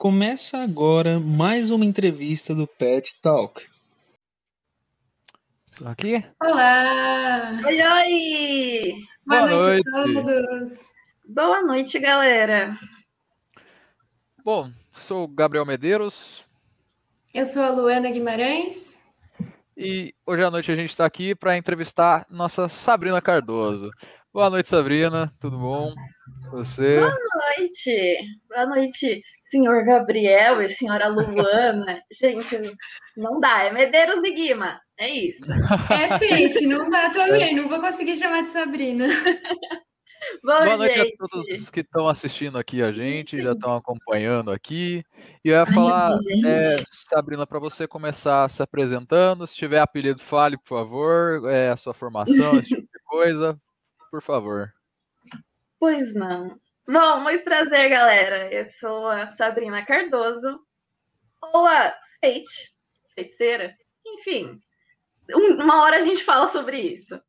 Começa agora mais uma entrevista do Pet Talk. Aqui? Olá! Oi, oi! Boa, Boa noite, a noite. todos! Boa noite, galera. Bom, sou o Gabriel Medeiros Eu sou a Luana Guimarães. e hoje à noite a gente está aqui para entrevistar nossa Sabrina Cardoso. Boa noite, Sabrina. Tudo bom? Você? Boa noite. Boa noite, senhor Gabriel e senhora Luana. Gente, não dá. É Medeiros e Guima. É isso. É Fate, não dá também, não vou conseguir chamar de Sabrina. Bom, Boa noite gente. a todos que estão assistindo aqui a gente, já estão acompanhando aqui. E eu ia falar, é, Sabrina, para você começar se apresentando. Se tiver apelido, fale, por favor. É, a sua formação, esse tipo de coisa. Por favor. Pois não. Bom, muito prazer, galera. Eu sou a Sabrina Cardoso, ou a Fate, feiticeira. Enfim, um- uma hora a gente fala sobre isso.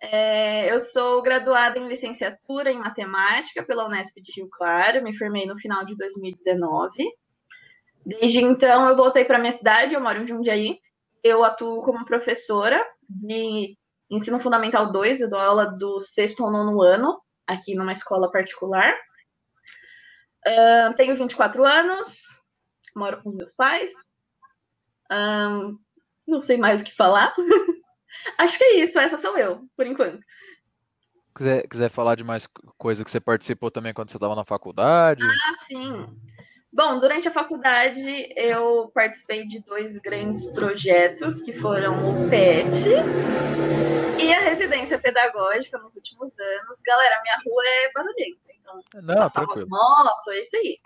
É, eu sou graduada em licenciatura em matemática pela Unesp de Rio Claro, me formei no final de 2019. Desde então, eu voltei para minha cidade, eu moro em Jundiaí. Eu atuo como professora de ensino fundamental 2, eu dou aula do sexto ao nono ano aqui numa escola particular. Ahn, tenho 24 anos, moro com os meus pais. Ahn, não sei mais o que falar. Acho que é isso, essa sou eu, por enquanto. Quiser, quiser falar de mais coisa que você participou também quando você estava na faculdade? Ah, sim. Bom, durante a faculdade eu participei de dois grandes projetos, que foram o PET e a residência pedagógica nos últimos anos. Galera, minha rua é barulhenta, então Não, passar umas tranquilo. motos, é isso aí.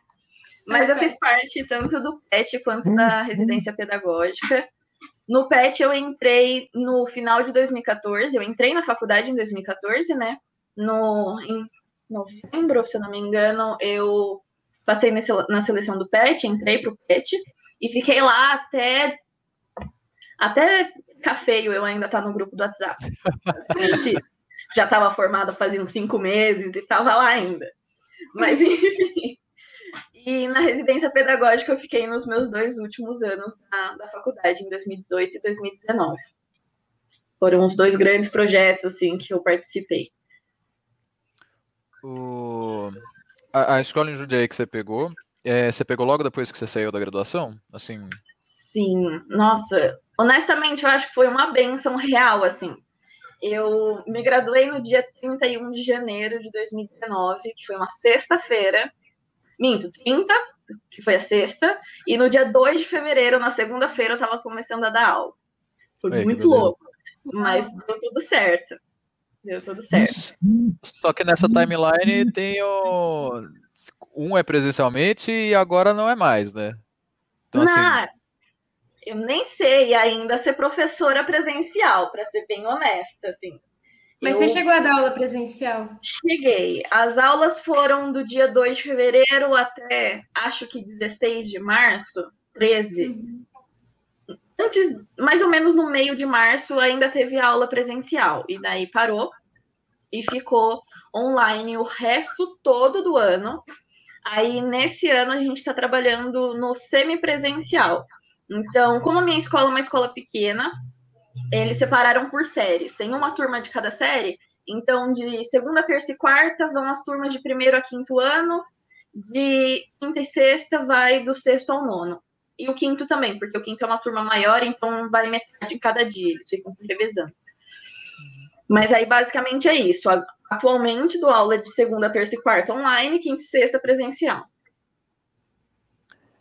Mas eu fiz parte tanto do PET quanto da residência pedagógica. No PET eu entrei no final de 2014, eu entrei na faculdade em 2014, né? No, em novembro, se eu não me engano, eu passei na seleção do PET, entrei pro PET e fiquei lá até até ficar feio eu ainda tá no grupo do WhatsApp. Já estava formada fazia uns cinco meses e estava lá ainda. Mas enfim. E na residência pedagógica eu fiquei nos meus dois últimos anos da, da faculdade, em 2018 e 2019. Foram os dois grandes projetos assim que eu participei. O... A, a escola em Jundiaí que você pegou, é, você pegou logo depois que você saiu da graduação? Assim, Sim, nossa, honestamente eu acho que foi uma benção real, assim. Eu me graduei no dia 31 de janeiro de 2019, que foi uma sexta-feira. Minto, 30, que foi a sexta, e no dia 2 de fevereiro, na segunda-feira, eu tava começando a dar aula. Foi Ei, muito louco, mas deu tudo certo. Deu tudo certo. Só que nessa timeline tem o... Um é presencialmente e agora não é mais, né? Então, assim, Não, eu nem sei ainda ser professora presencial, para ser bem honesta, assim. Mas Eu- você chegou a dar aula presencial? Cheguei. As aulas foram do dia 2 de fevereiro até acho que 16 de março, 13. Uhum. Antes, mais ou menos no meio de março, ainda teve aula presencial. E daí parou e ficou online o resto todo do ano. Aí, nesse ano, a gente está trabalhando no semipresencial. Então, como a minha escola é uma escola pequena, eles separaram por séries. Tem uma turma de cada série. Então, de segunda, terça e quarta vão as turmas de primeiro a quinto ano. De quinta e sexta vai do sexto ao nono. E o quinto também, porque o quinto é uma turma maior, então vai metade em cada dia, eles ficam se revezando. Mas aí basicamente é isso. Atualmente dou aula de segunda, terça e quarta online, quinta e sexta presencial.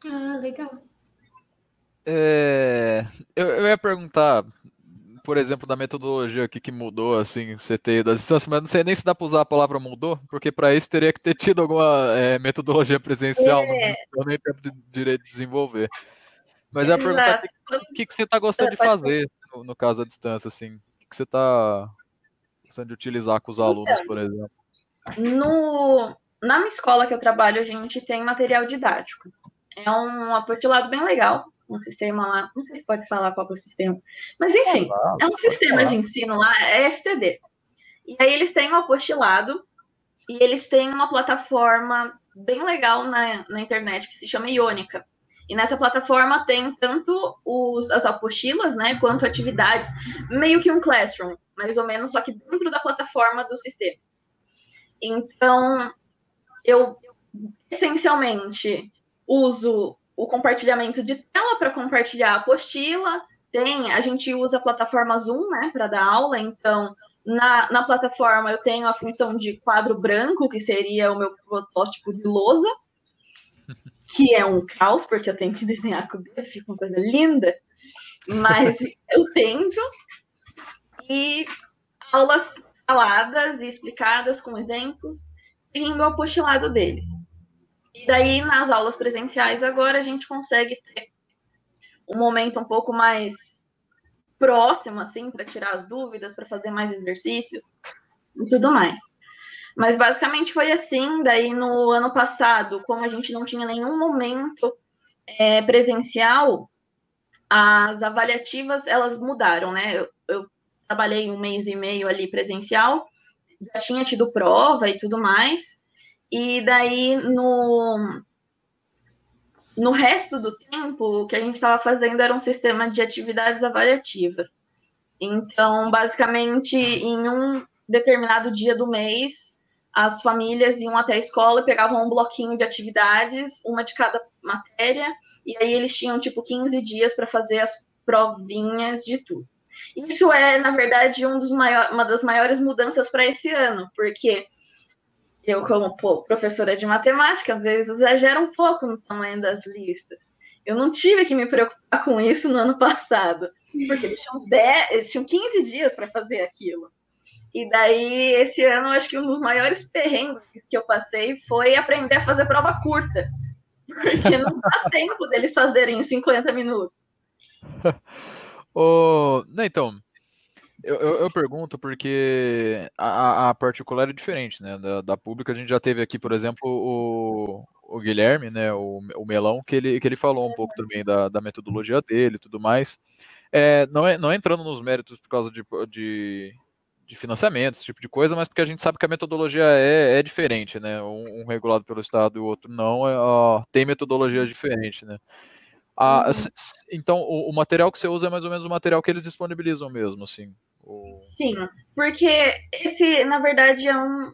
Ah, legal. é, eu, eu ia perguntar, por exemplo, da metodologia aqui que mudou, assim, ter da distância, mas não sei nem se dá para usar a palavra mudou, porque para isso teria que ter tido alguma é, metodologia presencial, não É. deu nem tempo de direito de desenvolver. Mas eu ia perguntar Exato. o que, que você está gostando de Pode fazer no, no caso da distância, assim? O que você está gostando de utilizar com os alunos, por exemplo? No, na minha escola que eu trabalho, a gente tem material didático. É um apotilado bem legal, um sistema lá, não sei se pode falar qual é o sistema, mas enfim, é um sistema de ensino lá, é FTD. E aí eles têm um apostilado e eles têm uma plataforma bem legal na, na internet que se chama Iônica. E nessa plataforma tem tanto os, as apostilas, né, quanto atividades, meio que um classroom, mais ou menos, só que dentro da plataforma do sistema. Então, eu essencialmente uso o compartilhamento de tela para compartilhar a apostila. Tem, a gente usa a plataforma Zoom, né, para dar aula, então na, na plataforma eu tenho a função de quadro branco, que seria o meu protótipo de lousa, que é um caos, porque eu tenho que desenhar com o dedo, fica uma coisa linda, mas eu tento. E aulas faladas e explicadas com exemplo, seguindo o apostilado deles. E daí, nas aulas presenciais, agora a gente consegue ter um momento um pouco mais próximo, assim, para tirar as dúvidas, para fazer mais exercícios e tudo mais. Mas basicamente foi assim. Daí no ano passado, como a gente não tinha nenhum momento é, presencial, as avaliativas elas mudaram, né? Eu, eu, trabalhei um mês e meio ali presencial, já tinha tido prova e tudo mais. E daí no no resto do tempo, o que a gente estava fazendo era um sistema de atividades avaliativas. Então, basicamente, em um determinado dia do mês, as famílias iam até a escola e pegavam um bloquinho de atividades, uma de cada matéria, e aí eles tinham tipo 15 dias para fazer as provinhas de tudo. Isso é, na verdade, um dos maior, uma das maiores mudanças para esse ano, porque eu, como pô, professora de matemática, às vezes exagero um pouco no tamanho das listas. Eu não tive que me preocupar com isso no ano passado, porque eles tinham, 10, eles tinham 15 dias para fazer aquilo. E daí, esse ano, acho que um dos maiores perrengues que eu passei foi aprender a fazer prova curta. Porque não dá tempo deles fazerem em 50 minutos. oh, então, eu, eu, eu, pergunto porque a, a, particular é diferente, né? Da, da, pública a gente já teve aqui, por exemplo, o, o Guilherme, né? O, o Melão, que ele, que ele falou um pouco também da, da metodologia dele e tudo mais. É, não, é, não é entrando nos méritos por causa de, de, de financiamento, esse tipo de coisa, mas porque a gente sabe que a metodologia é, é diferente, né? Um, um, regulado pelo Estado e o outro não, é, ó, tem metodologia diferente, né? Ah, uhum. Então, o, o, material que você usa é mais ou menos o material que eles disponibilizam mesmo, assim. Sim, porque esse, na verdade, é um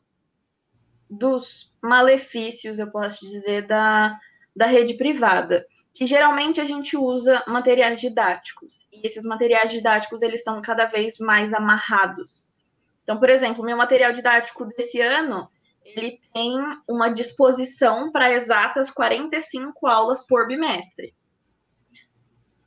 dos malefícios, eu posso dizer, da, da rede privada. Que geralmente a gente usa materiais didáticos. E esses materiais didáticos, eles são cada vez mais amarrados. Então, por exemplo, meu material didático desse ano, ele tem uma disposição para exatas 45 aulas por bimestre.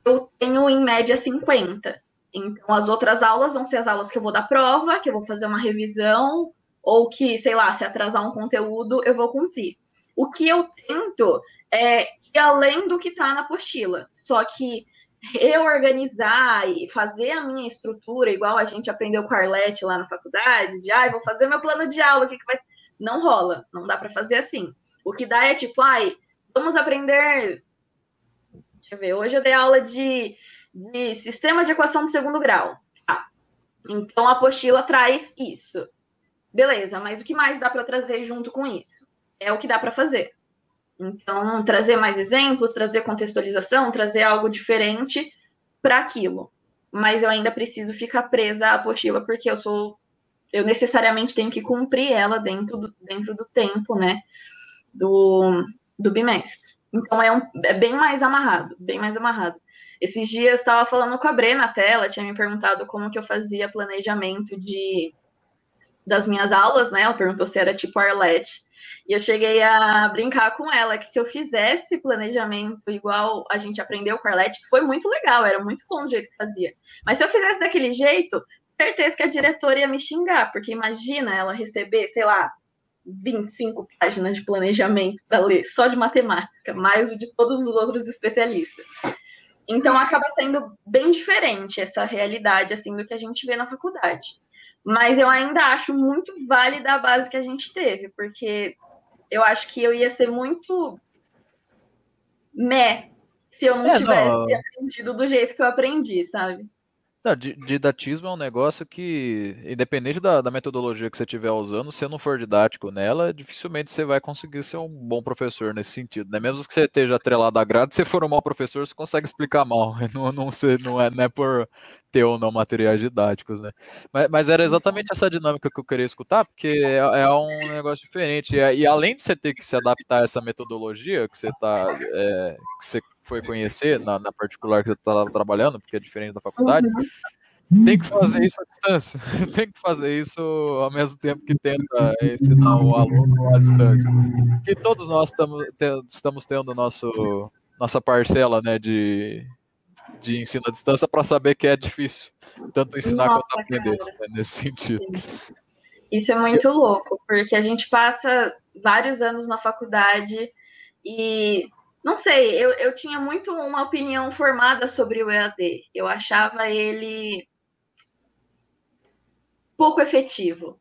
Eu tenho, em média, 50. Então, as outras aulas vão ser as aulas que eu vou dar prova, que eu vou fazer uma revisão, ou que, sei lá, se atrasar um conteúdo, eu vou cumprir. O que eu tento é ir além do que está na apostila. Só que reorganizar e fazer a minha estrutura, igual a gente aprendeu com a Arlete lá na faculdade, de ai, ah, vou fazer meu plano de aula, o que, que vai. Não rola, não dá para fazer assim. O que dá é tipo, ai, vamos aprender. Deixa eu ver, hoje eu dei aula de de sistema de equação de segundo grau. Tá. Então a apostila traz isso. Beleza, mas o que mais dá para trazer junto com isso? É o que dá para fazer. Então, trazer mais exemplos, trazer contextualização, trazer algo diferente para aquilo. Mas eu ainda preciso ficar presa à apostila, porque eu sou. Eu necessariamente tenho que cumprir ela dentro do, dentro do tempo, né? Do, do bimestre. Então é, um, é bem mais amarrado, bem mais amarrado. Esses dias estava falando com a Brena até, ela tinha me perguntado como que eu fazia planejamento de das minhas aulas, né? Ela perguntou se era tipo Arlete. E eu cheguei a brincar com ela que se eu fizesse planejamento igual a gente aprendeu com a que foi muito legal, era muito bom o jeito que fazia. Mas se eu fizesse daquele jeito, certeza que a diretora ia me xingar, porque imagina ela receber, sei lá, 25 páginas de planejamento para ler, só de matemática, mais o de todos os outros especialistas. Então acaba sendo bem diferente essa realidade assim do que a gente vê na faculdade. Mas eu ainda acho muito válida a base que a gente teve, porque eu acho que eu ia ser muito meh se eu não é, tivesse não. aprendido do jeito que eu aprendi, sabe? Não, didatismo é um negócio que, independente da, da, metodologia que você estiver usando, se não for didático nela, dificilmente você vai conseguir ser um bom professor nesse sentido. Né? Mesmo que você esteja atrelado à grade, se for um mau professor, você consegue explicar mal. Não, não, não, é, não é por ter ou não materiais didáticos, né? Mas, mas, era exatamente essa dinâmica que eu queria escutar, porque é, é um negócio diferente. E, e, além de você ter que se adaptar a essa metodologia que você tá, é, que você foi conhecer na, na particular que você está trabalhando, porque é diferente da faculdade, uhum. tem que fazer isso à distância. tem que fazer isso ao mesmo tempo que tenta ensinar o aluno à distância. Que todos nós estamos, estamos tendo nosso, nossa parcela né, de, de ensino à distância para saber que é difícil, tanto ensinar Nossa, quanto aprender né, nesse sentido. Sim. Isso é muito louco, porque a gente passa vários anos na faculdade e não sei, eu, eu tinha muito uma opinião formada sobre o EAD. Eu achava ele pouco efetivo.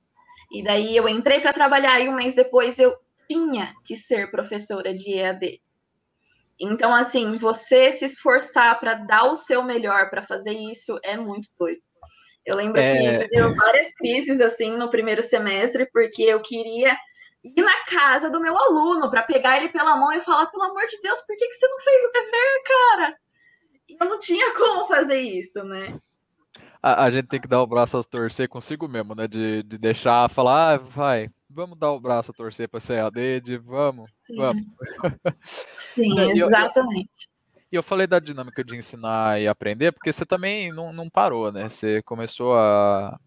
E daí eu entrei para trabalhar e um mês depois eu tinha que ser professora de EAD. Então, assim, você se esforçar para dar o seu melhor para fazer isso é muito doido. Eu lembro é... que deu várias crises assim no primeiro semestre, porque eu queria ir na casa do meu aluno para pegar ele pela mão e falar: pelo amor de Deus, por que, que você não fez o dever, cara? E eu não tinha como fazer isso, né? A, a gente tem que dar o braço a torcer consigo mesmo, né? De, de deixar falar, ah, vai, vamos dar o braço a torcer para ser AD, de vamos, Sim. vamos. Sim, exatamente. E eu, eu, falei da dinâmica de ensinar e aprender, porque você também não, não parou, né? Você começou a.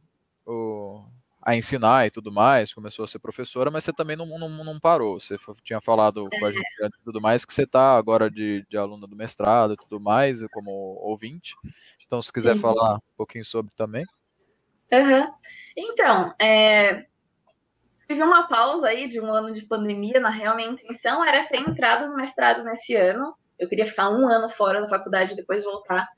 O, a ensinar e tudo mais, começou a ser professora, mas você também não, não, não parou. Você tinha falado com a gente antes e tudo mais que você está agora de, de aluna do mestrado e tudo mais, como ouvinte. Então, se quiser falar um pouquinho sobre também. Uhum. Então, é, tive uma pausa aí de um ano de pandemia. Na real, minha intenção era ter entrado no mestrado nesse ano. Eu queria ficar um ano fora da faculdade e depois voltar.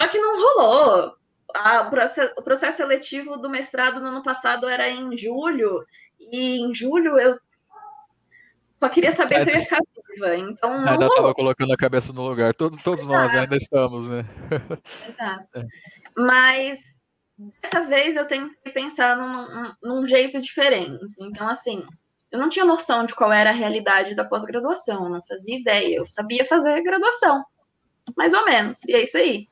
Só que não rolou a, o processo seletivo do mestrado no ano passado era em julho, e em julho eu só queria saber é, se eu ia ficar viva. Então, ainda estava colocando a cabeça no lugar. Todos, todos nós ainda estamos, né? Exato. É. Mas dessa vez eu tentei pensar num, num jeito diferente. Então, assim, eu não tinha noção de qual era a realidade da pós-graduação, não fazia ideia. Eu sabia fazer graduação, mais ou menos. E é isso aí.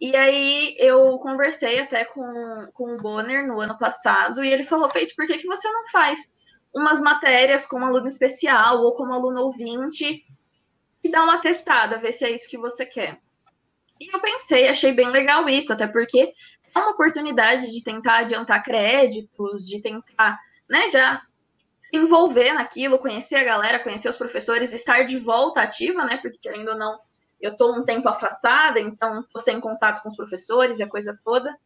E aí eu conversei até com, com o Bonner no ano passado, e ele falou, Feito, por que, que você não faz umas matérias como aluno especial ou como aluno ouvinte e dá uma testada, ver se é isso que você quer. E eu pensei, achei bem legal isso, até porque é uma oportunidade de tentar adiantar créditos, de tentar, né, já envolver naquilo, conhecer a galera, conhecer os professores, estar de volta ativa, né, porque ainda não eu estou um tempo afastada, então estou sem contato com os professores e a coisa toda.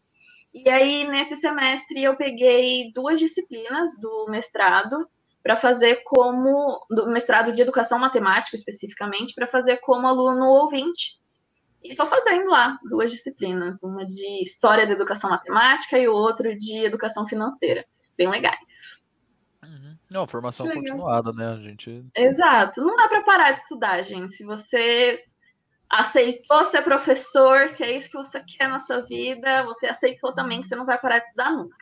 E aí, nesse semestre, eu peguei duas disciplinas do mestrado para fazer como, do mestrado de educação matemática especificamente, para fazer como aluno ouvinte. E estou fazendo lá duas disciplinas, uma de História da Educação Matemática e outra de Educação Financeira. Bem legais. Uhum. Não, formação continuada, né? A gente. Exato. Não dá para parar de estudar, gente. Se você aceitou ser professor, se é isso que você quer na sua vida, você aceitou também que você não vai parar de estudar nunca.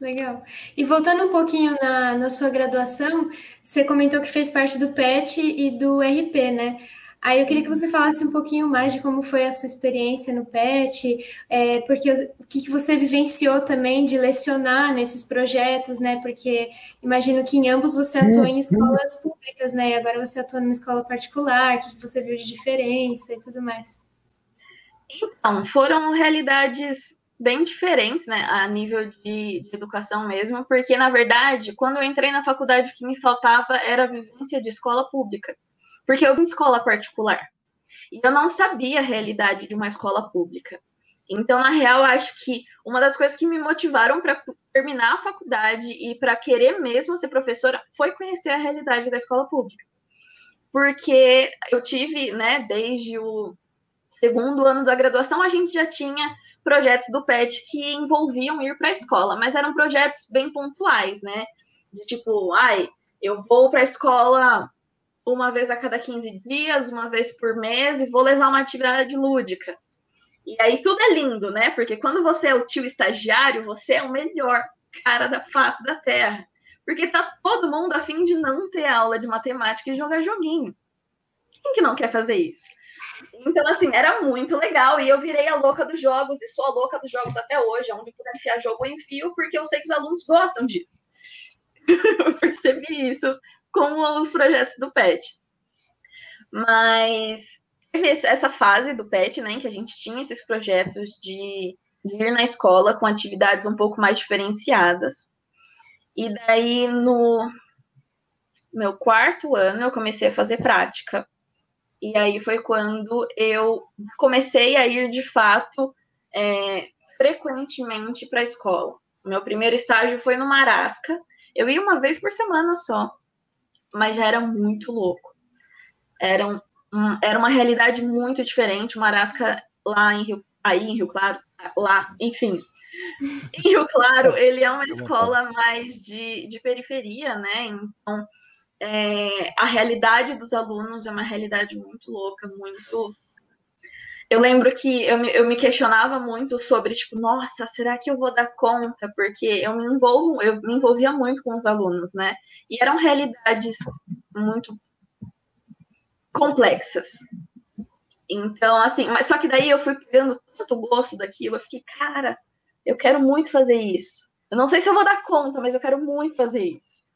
Legal. E voltando um pouquinho na, na sua graduação, você comentou que fez parte do PET e do RP, né? Aí eu queria que você falasse um pouquinho mais de como foi a sua experiência no PET, é, porque o que, que você vivenciou também de lecionar nesses projetos, né? Porque imagino que em ambos você atuou em escolas públicas, né? E agora você atua numa escola particular, o que, que você viu de diferença e tudo mais. Então, foram realidades bem diferentes, né, a nível de, de, educação mesmo, porque, na verdade, quando eu entrei na faculdade, o que me faltava era a vivência de escola pública porque eu vim de escola particular. E eu não sabia a realidade de uma escola pública. Então, na real, acho que uma das coisas que me motivaram para terminar a faculdade e para querer mesmo ser professora foi conhecer a realidade da escola pública. Porque eu tive, né, desde o segundo ano da graduação, a gente já tinha projetos do PET que envolviam ir para a escola, mas eram projetos bem pontuais, né? De tipo, ai, eu vou para a escola uma vez a cada 15 dias, uma vez por mês, e vou levar uma atividade lúdica. E aí tudo é lindo, né? Porque quando você é o tio estagiário, você é o melhor cara da face da terra. Porque tá todo mundo afim de não ter aula de matemática e jogar joguinho. Quem que não quer fazer isso? Então, assim, era muito legal. E eu virei a louca dos jogos e sou a louca dos jogos até hoje. Onde puder enfiar jogo, eu enfio, porque eu sei que os alunos gostam disso. eu percebi isso com os projetos do PET. Mas teve essa fase do PET, né, em que a gente tinha esses projetos de, de ir na escola com atividades um pouco mais diferenciadas. E daí, no meu quarto ano, eu comecei a fazer prática. E aí foi quando eu comecei a ir, de fato, é, frequentemente para a escola. Meu primeiro estágio foi no Marasca. Eu ia uma vez por semana só, mas já era muito louco. Era um, um, era uma realidade muito diferente. O Marasca lá em Rio, aí em Rio Claro, lá, enfim. Em Rio Claro, ele é uma escola mais de, de periferia, né? Então, é, a realidade dos alunos é uma realidade muito louca, muito. Eu lembro que eu me, eu me questionava muito sobre, tipo, nossa, será que eu vou dar conta? Porque eu me envolvo, eu me envolvia muito com os alunos, né? E eram realidades muito complexas. Então, assim, mas só que daí eu fui pegando tanto gosto daquilo, eu fiquei, cara, eu quero muito fazer isso. Eu não sei se eu vou dar conta, mas eu quero muito fazer isso.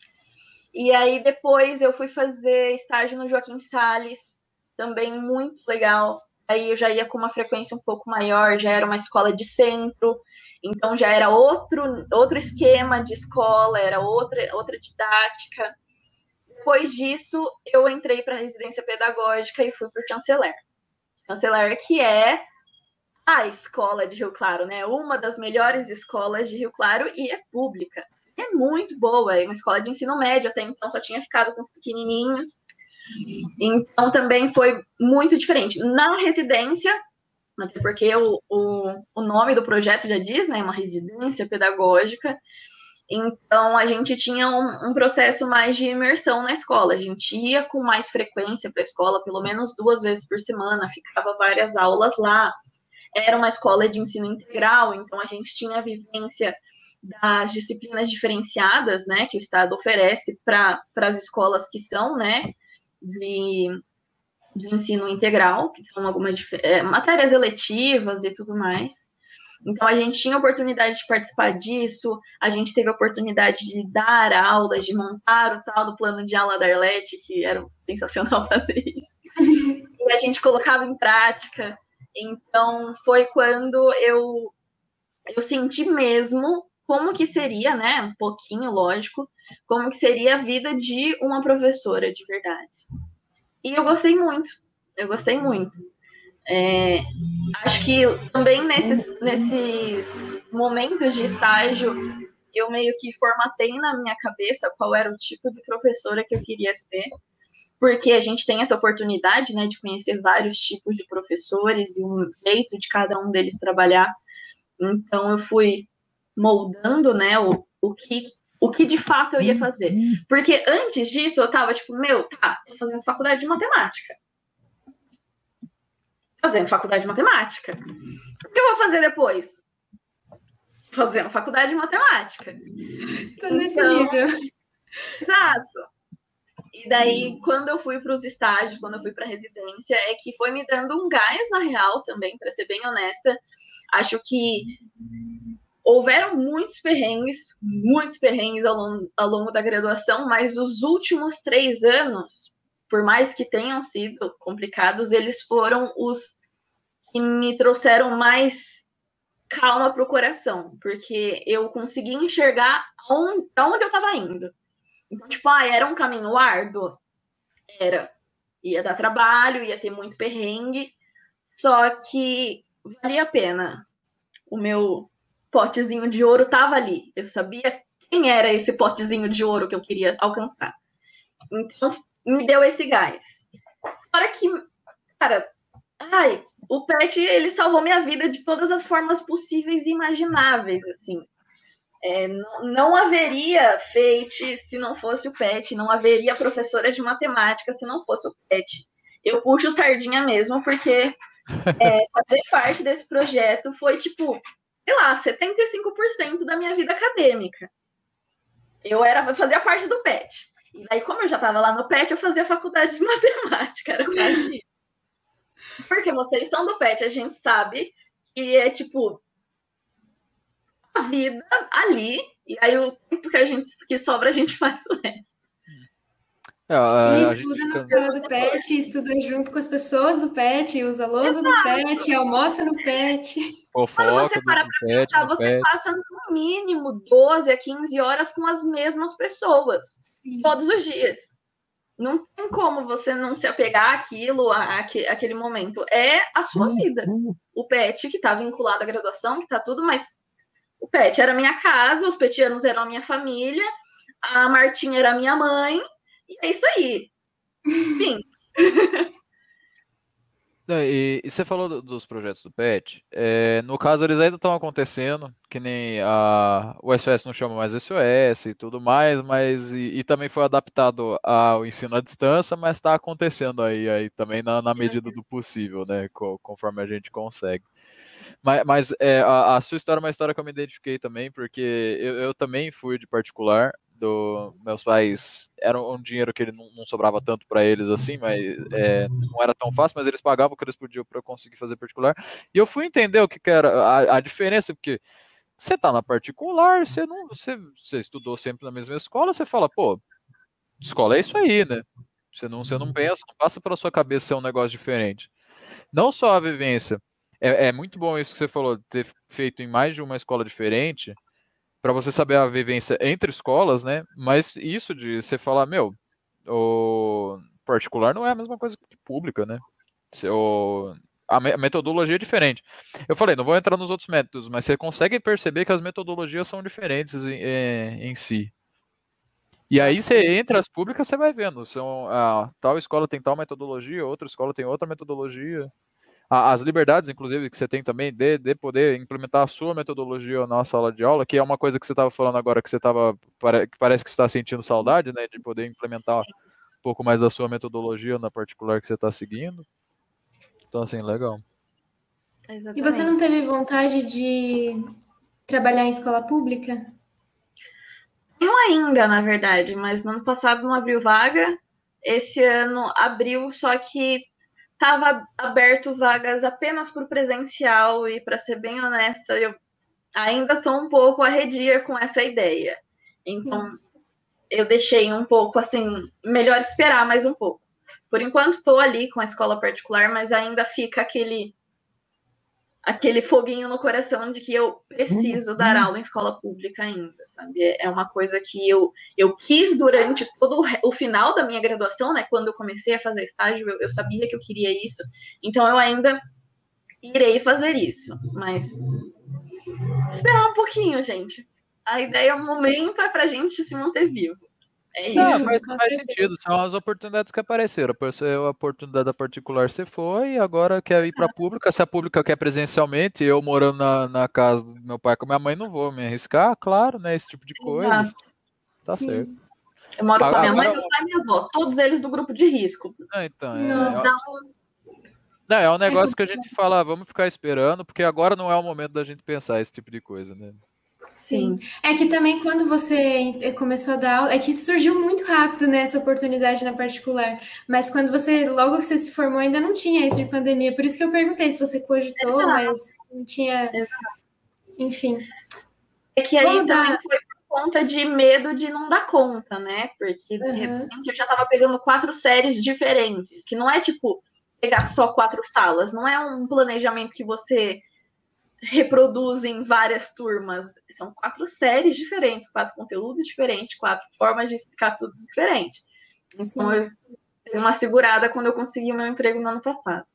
E aí depois eu fui fazer estágio no Joaquim Salles, também muito legal. Aí eu já ia com uma frequência um pouco maior, já era uma escola de centro, então já era outro, outro esquema de escola, era outra, outra didática. Depois disso, eu entrei para a residência pedagógica e fui para o chanceler. Chanceler que é a escola de Rio Claro, né? Uma das melhores escolas de Rio Claro e é pública. É muito boa, é uma escola de ensino médio, até então só tinha ficado com os pequenininhos. Então também foi muito diferente. Na residência, até porque o, o, o nome do projeto já diz, né? Uma residência pedagógica. Então, a gente tinha um, um, processo mais de imersão na escola. A gente ia com mais frequência para a escola, pelo menos duas vezes por semana, ficava várias aulas lá. Era uma escola de ensino integral, então a gente tinha a vivência das disciplinas diferenciadas, né, que o Estado oferece para as escolas que são, né, de, de ensino integral, que são algumas é, matérias eletivas e tudo mais. Então, a gente tinha oportunidade de participar disso, a gente teve a oportunidade de dar aulas, de montar o tal do plano de aula da Arlete, que era sensacional fazer isso. E a gente colocava em prática. Então, foi quando eu, eu senti mesmo como que seria, né, um pouquinho, lógico, como que seria a vida de uma professora de verdade. E eu gostei muito, eu gostei muito. É, acho que também nesses, nesses momentos de estágio, eu meio que formatei na minha cabeça qual era o tipo de professora que eu queria ser, porque a gente tem essa oportunidade né, de conhecer vários tipos de professores e um jeito de cada um deles trabalhar. Então, eu fui moldando né, o, o, que, o que de fato eu ia fazer. Porque antes disso, eu tava tipo, meu, tá, tô fazendo faculdade de matemática fazendo faculdade de matemática. O que eu vou fazer depois? Fazendo faculdade de matemática. Tô nesse então, nível. Exato. E daí, quando eu fui para os estágios, quando eu fui para a residência, é que foi me dando um gás na real também, para ser bem honesta. Acho que houveram muitos perrengues, muitos perrengues ao longo, ao longo da graduação, mas os últimos três anos por mais que tenham sido complicados, eles foram os que me trouxeram mais calma para o coração, porque eu consegui enxergar onde, onde eu estava indo. Então, tipo, ah, era um caminho árduo? Era. Ia dar trabalho, ia ter muito perrengue, só que valia a pena. O meu potezinho de ouro estava ali. Eu sabia quem era esse potezinho de ouro que eu queria alcançar. Então, me deu esse gás. Para que, cara, ai, o pet ele salvou minha vida de todas as formas possíveis e imagináveis, assim. É, não, não, haveria Fate se não fosse o Pet, não haveria professora de matemática se não fosse o Pet. Eu puxo sardinha mesmo, porque é, fazer parte desse projeto foi, tipo, sei lá, 75% da minha vida acadêmica. Eu era, eu fazia parte do PET. E aí, como eu já estava lá no PET, eu fazia faculdade de matemática, era quase isso. Porque vocês são do PET, a gente sabe que é tipo a vida ali, e aí o tempo que a gente que sobra a gente faz o resto. É, e estuda na sala do PET, estuda junto com as pessoas do PET, usa lousa Exato. do PET, almoça no PET. Quando você para para pensar, você pet. passa no mínimo 12 a 15 horas com as mesmas pessoas, Sim. todos os dias. Não tem como você não se apegar àquilo, àquele momento. É a sua hum, vida. Hum. O PET, que está vinculado à graduação, que está tudo, mas o PET era minha casa, os petianos eram a minha família, a Martinha era minha mãe, e é isso aí. Enfim. E, e, você falou do, dos projetos do PET. É, no caso, eles ainda estão acontecendo, que nem a, o SOS não chama mais SOS e tudo mais, mas e, e também foi adaptado ao ensino à distância, mas está acontecendo aí, aí também na, na medida do possível, né? conforme a gente consegue. Mas, mas é, a, a, sua história é uma história que eu me identifiquei também, porque eu, eu também fui de particular, do meus pais era um dinheiro que ele não, não sobrava tanto para eles assim, mas é, não era tão fácil, mas eles pagavam o que eles podiam para conseguir fazer particular. E eu fui entender o que, que era a, a, diferença, porque você tá na particular, você não você, você estudou sempre na mesma escola, você fala, pô, escola é isso aí, né? Você não, você não pensa, não passa pela sua cabeça ser um negócio diferente. Não só a vivência. É, é muito bom isso que você falou, ter feito em mais de uma escola diferente, para você saber a vivência entre escolas, né? Mas isso de você falar, meu, o particular não é a mesma coisa que pública, né? O, a metodologia é diferente. Eu falei, não vou entrar nos outros métodos, mas você consegue perceber que as metodologias são diferentes em, em, em si. E aí você entra as públicas, você vai vendo. São, a, tal escola tem tal metodologia, outra escola tem outra metodologia as liberdades, inclusive, que você tem também de, de poder implementar a sua metodologia na sala de aula, que é uma coisa que você estava falando agora, que você estava, que parece que está sentindo saudade, né, de poder implementar um pouco mais a sua metodologia na particular que você está seguindo. Então, assim, legal. Exatamente. E você não teve vontade de trabalhar em escola pública? Eu ainda, na verdade, mas no ano passado não abriu vaga. Esse ano abriu, só que estava aberto vagas apenas para o presencial e, para ser bem honesta, eu ainda estou um pouco arredia com essa ideia. Então, Sim. eu deixei um pouco assim, melhor esperar mais um pouco. Por enquanto, estou ali com a escola particular, mas ainda fica aquele aquele foguinho no coração de que eu preciso dar aula em escola pública ainda, sabe? É uma coisa que eu, eu quis durante todo o, final da minha graduação, né? Quando eu comecei a fazer estágio, eu, eu sabia que eu queria isso. Então eu ainda irei fazer isso, mas esperar um pouquinho, gente. A ideia, o momento é pra gente se manter vivo. É Sim, isso. Faz, faz sentido, são as oportunidades que apareceram. A oportunidade da particular você foi, e agora quer ir para a pública. Se a pública quer presencialmente, eu morando na, na casa do meu pai com minha mãe, não vou me arriscar, claro, né? Esse tipo de coisa. Exato. Tá Sim. certo. Eu moro agora, com a minha mãe, meu pai e minha avó, todos eles do grupo de risco. Ah, então, é, não, é um negócio que a gente fala, ah, vamos ficar esperando, porque agora não é o momento da gente pensar esse tipo de coisa, né? Sim. É que também quando você eh, começou a dar aula, é que surgiu muito rápido né, essa oportunidade na particular. Mas quando você, logo que você se formou, ainda não tinha isso de pandemia. Por isso que eu perguntei se você cogitou, Exato. mas não tinha. Exato. Enfim. É que aí também dar... foi por conta de medo de não dar conta, né? Porque de uhum. repente eu já estava pegando quatro séries diferentes, que não é tipo pegar só quatro salas, não é um planejamento que você reproduzem várias turmas. São quatro séries diferentes, quatro conteúdos diferentes, quatro formas de explicar tudo diferente. Então, Sim. eu dei uma segurada quando eu consegui o meu emprego no ano passado.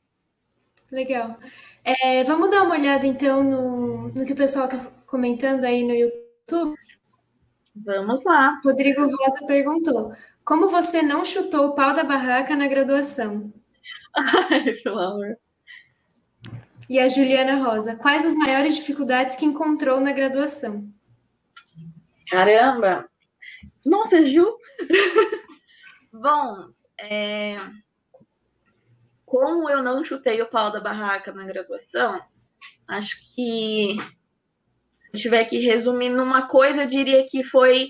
Legal. É, vamos dar uma olhada, então, no, no que o pessoal está comentando aí no YouTube? Vamos lá. Rodrigo Rosa perguntou: Como você não chutou o pau da barraca na graduação? Ai, pelo amor. E a Juliana Rosa, quais as maiores dificuldades que encontrou na graduação? Caramba! Nossa, Ju! Bom, é... como eu não chutei o pau da barraca na graduação, acho que se tiver que resumir numa coisa, eu diria que foi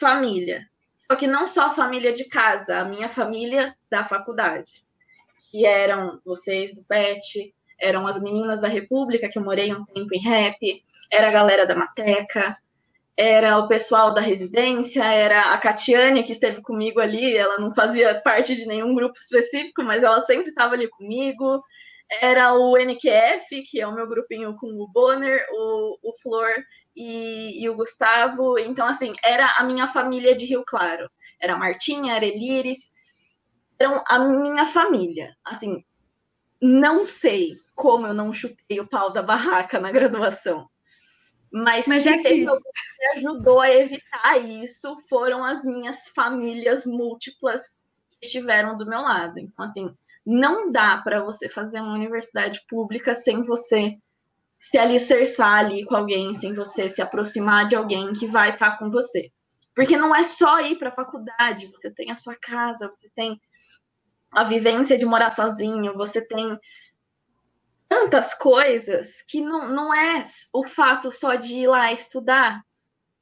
família. Só que não só família de casa, a minha família da faculdade. Que eram vocês do PET, eram as meninas da República, que eu morei um tempo em rap, era a galera da Mateca, era o pessoal da residência, era a Catiane, que esteve comigo ali, ela não fazia parte de nenhum grupo específico, mas ela sempre estava ali comigo, era o NQF, que é o meu grupinho com o Bonner, o, o Flor e, e, o Gustavo, então, assim, era a minha família de Rio Claro, era a Martinha, era Elires, eram a minha família, assim, não sei como eu não chutei o pau da barraca na graduação, mas, Mas já que me ajudou a evitar isso foram as minhas famílias múltiplas que estiveram do meu lado. Então, assim, não dá para você fazer uma universidade pública sem você se alicerçar ali com alguém, sem você se aproximar de alguém que vai estar tá com você. Porque não é só ir para a faculdade, você tem a sua casa, você tem a vivência de morar sozinho, você tem tantas coisas que não, não é o fato só de ir lá estudar.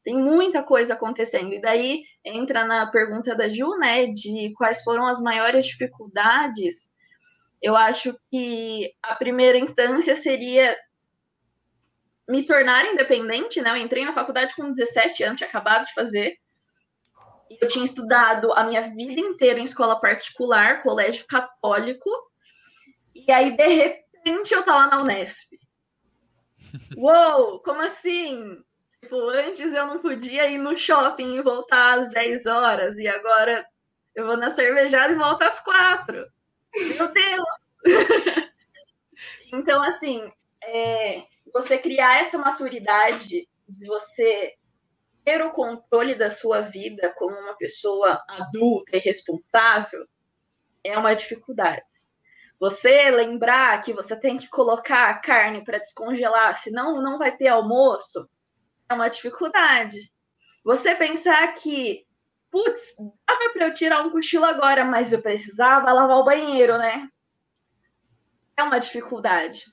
Tem muita coisa acontecendo. E daí entra na pergunta da Ju, né, de quais foram as maiores dificuldades. Eu acho que a primeira instância seria me tornar independente, né? Eu entrei na faculdade com 17 anos, tinha acabado de fazer. Eu tinha estudado a minha vida inteira em escola particular, colégio católico. E aí, de repente, eu tava na Unesp. Uou, como assim? Tipo, antes eu não podia ir no shopping e voltar às 10 horas, e agora eu vou na cervejada e volto às 4. Meu Deus! então, assim, é, você criar essa maturidade de você ter o controle da sua vida como uma pessoa adulta e responsável é uma dificuldade. Você lembrar que você tem que colocar a carne para descongelar, senão não vai ter almoço, é uma dificuldade. Você pensar que, putz, dava para eu tirar um cochilo agora, mas eu precisava lavar o banheiro, né? É uma dificuldade.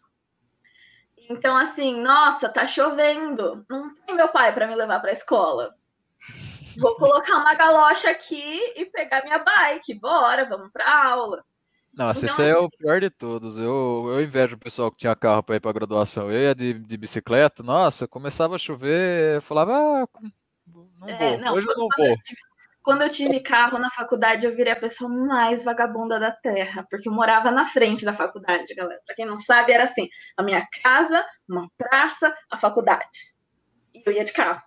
Então, assim, nossa, tá chovendo. Não tem meu pai para me levar para a escola. Vou colocar uma galocha aqui e pegar minha bike. Bora, vamos para aula. Nossa, esse é o pior de todos. Eu, eu invejo o pessoal que tinha carro para ir para graduação. Eu ia de, de bicicleta, nossa, começava a chover, eu falava, ah, não é, vou, não, hoje eu não vou. Eu tive, quando eu tive carro na faculdade, eu virei a pessoa mais vagabunda da terra, porque eu morava na frente da faculdade, galera. Para quem não sabe, era assim: a minha casa, uma praça, a faculdade. E eu ia de carro.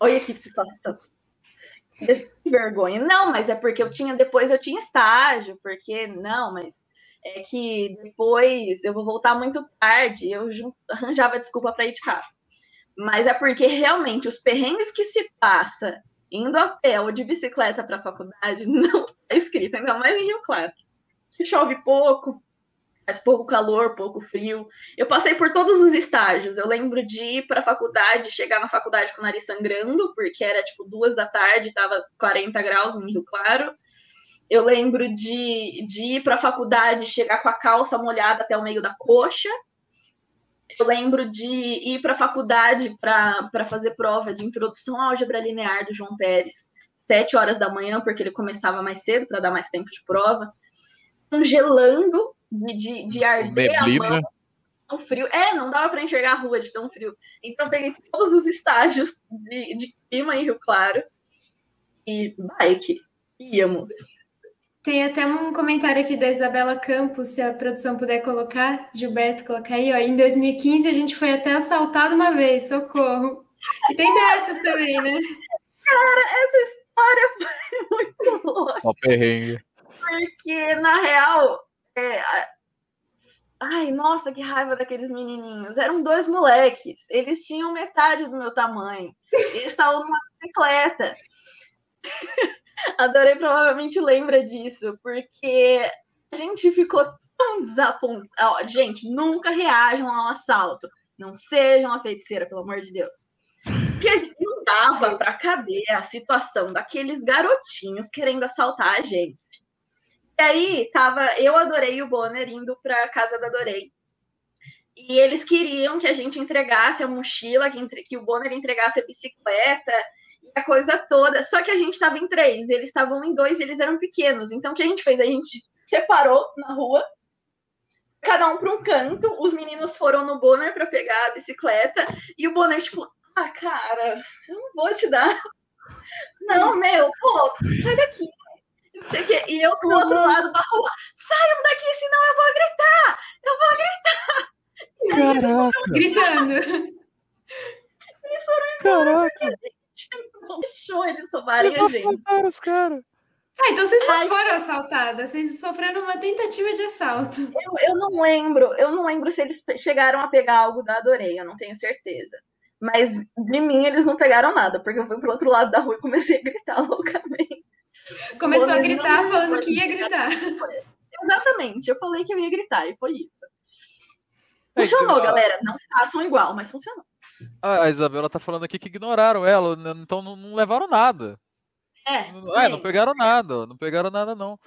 Olha que situação vergonha. Não, mas é porque eu tinha, depois eu tinha estágio, porque não, mas é que depois eu vou voltar muito tarde, eu arranjava desculpa para ir de carro. Mas é porque realmente os perrengues que se passa indo a pé ou de bicicleta para a faculdade não é escrito, ainda mais em Rio Claro. Chove pouco, faz pouco calor, pouco frio. Eu passei por todos os estágios. Eu lembro de ir para a faculdade, chegar na faculdade com o nariz sangrando, porque era tipo duas da tarde, estava 40 graus em Rio Claro. Eu lembro de, de ir para a faculdade, chegar com a calça molhada até o meio da coxa. Eu lembro de ir para a faculdade para fazer prova de introdução à álgebra linear do João Pérez, sete horas da manhã, porque ele começava mais cedo para dar mais tempo de prova, congelando de, de arder a mão. Tão frio. É, não dava para enxergar a rua de tão frio. Então peguei todos os estágios de, de clima em Rio Claro e bike. Íamos. Tem até um comentário aqui da Isabela Campos, se a produção puder colocar, Gilberto colocar aí, ó. Em 2015 a gente foi até assaltado uma vez, socorro. E tem dessas também, né? Cara, essa história foi muito louca. Só perrengue. Porque, na real, é, ai, nossa, que raiva daqueles menininhos. Eram dois moleques. Eles tinham metade do meu tamanho. Eles estavam numa bicicleta. Adorei, provavelmente lembra disso, porque a gente ficou tão desapontado. Gente, nunca reajam ao assalto. Não sejam a feiticeira, pelo amor de Deus. Porque a gente não dava para caber a situação daqueles garotinhos querendo assaltar a gente. E aí tava, eu adorei o Bonner indo pra casa da Adorei. E eles queriam que a gente entregasse a mochila, que, entre, que o Bonner entregasse a bicicleta e a coisa toda. Só que a gente estava em três, eles estavam em dois e eles eram pequenos. Então o que a gente fez? A gente separou na rua, cada um para um canto. Os meninos foram no Bonner para pegar a bicicleta e o Bonner, tipo, ah, cara, eu não vou te dar. Não, meu, pô, sai daqui. E eu do outro lado da rua, saiam daqui, senão eu vou gritar! Eu vou gritar! Caraca. Gritando. Eles foram Caraca. não deixou eles somarem Eles a gente. os caras. Ah, então vocês não Ai. foram assaltadas, vocês sofreram uma tentativa de assalto. Eu, eu não lembro, eu não lembro se eles chegaram a pegar algo da Adorei, eu não tenho certeza. Mas de mim eles não pegaram nada, porque eu fui pro outro lado da rua e comecei a gritar loucamente. Começou a gritar não falando que ia gritar. Exatamente, eu falei que eu ia gritar e foi isso. É, Funcionou, então, galera. Não façam igual, mas funcionou. A Isabela tá falando aqui que ignoraram ela, né, então não, não levaram nada. É, Não- É, não pegaram nada, não pegaram nada, não.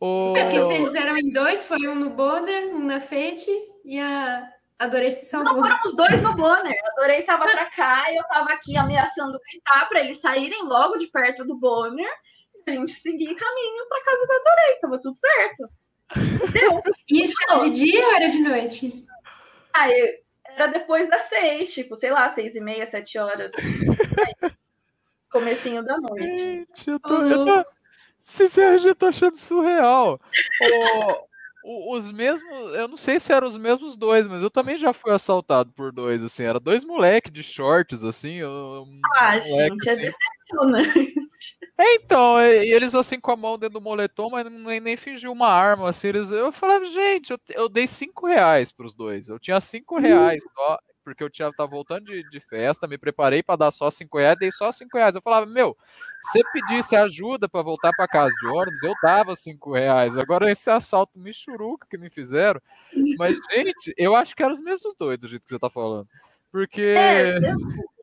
O... É, porque se eles eram em dois, foi um no Bonner, um na Fate e a Adorei se Não, salvou. foram os dois no Bonner. Adorei tava pra cá e eu tava aqui ameaçando gritar pra eles saírem logo de perto do Bonner a gente seguir caminho pra casa da Adorei. Tava tudo certo. Deu. E isso era de dia ou era de noite? Aí era depois das seis, tipo, sei lá, seis e meia, sete horas. Aí, Comecinho da noite. Gente, eu tô, eu tô, sinceramente, eu tô achando surreal. O- o- os mesmos, eu não sei se eram os mesmos dois, mas eu também já fui assaltado por dois, assim, era dois moleque de shorts, assim, um Ah, moleque, gente, é assim. decepcionante. É, então, e eles assim com a mão dentro do moletom, mas nem, nem fingiu uma arma, assim, eles, eu falava, gente, eu, eu dei cinco reais pros dois, eu tinha cinco reais só, porque eu tinha, tava voltando de, de festa, me preparei pra dar só cinco reais, dei só cinco reais, eu falava, meu, se você pedisse ajuda pra voltar pra casa de ônibus, eu dava cinco reais, agora esse assalto me churuca que me fizeram, mas, gente, eu acho que eram os mesmos dois, do jeito que você tá falando, porque... É, eu.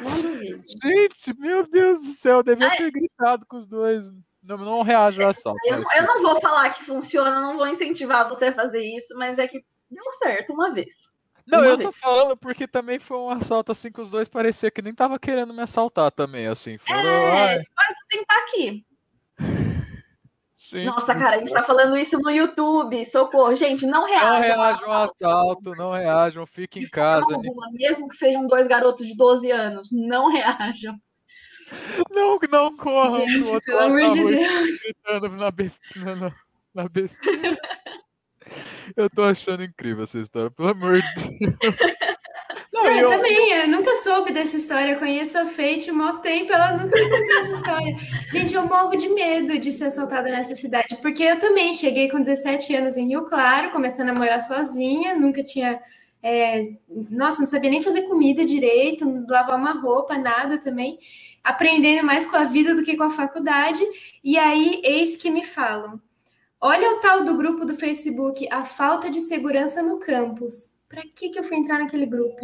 Gente, meu Deus do céu, eu devia ter gritado com os dois. Não, não reajo ao assalto. Eu, mas- eu não vou falar que funciona, não vou incentivar você a fazer isso, mas é que deu certo uma vez. Não, uma eu tô falando porque também foi um assalto assim que os dois parecia que nem tava querendo me assaltar também, assim. Foram, É, ai, tipo, aqui. Gente, Nossa, cara, a gente tá falando isso no YouTube. Socorro. Gente, não Não reajam. reajam ao ao assalto, não reajam, fiquem em casa. Rua, mesmo que sejam dois garotos de 12 anos, não reajam. Não, não corram pro Gente, outro lado amor da de rua Deus. gritando na besteira. Na, na besteira. Eu tô achando incrível essa história, pelo amor de Deus. Não, eu, eu- também, eu nunca soube dessa história. Eu conheço a Fate há mó tempo, ela nunca me contou essa história. Gente, eu morro de medo de ser assaltada nessa cidade, porque eu também cheguei com 17 anos em Rio Claro, começando a morar sozinha, nunca tinha. é, nossa, não sabia nem fazer comida direito, lavar uma roupa, nada também. Aprendendo mais com a vida do que com a faculdade. E aí, eis que me falam: olha o tal do grupo do Facebook, a falta de segurança no campus. Pra que, que eu fui entrar naquele grupo?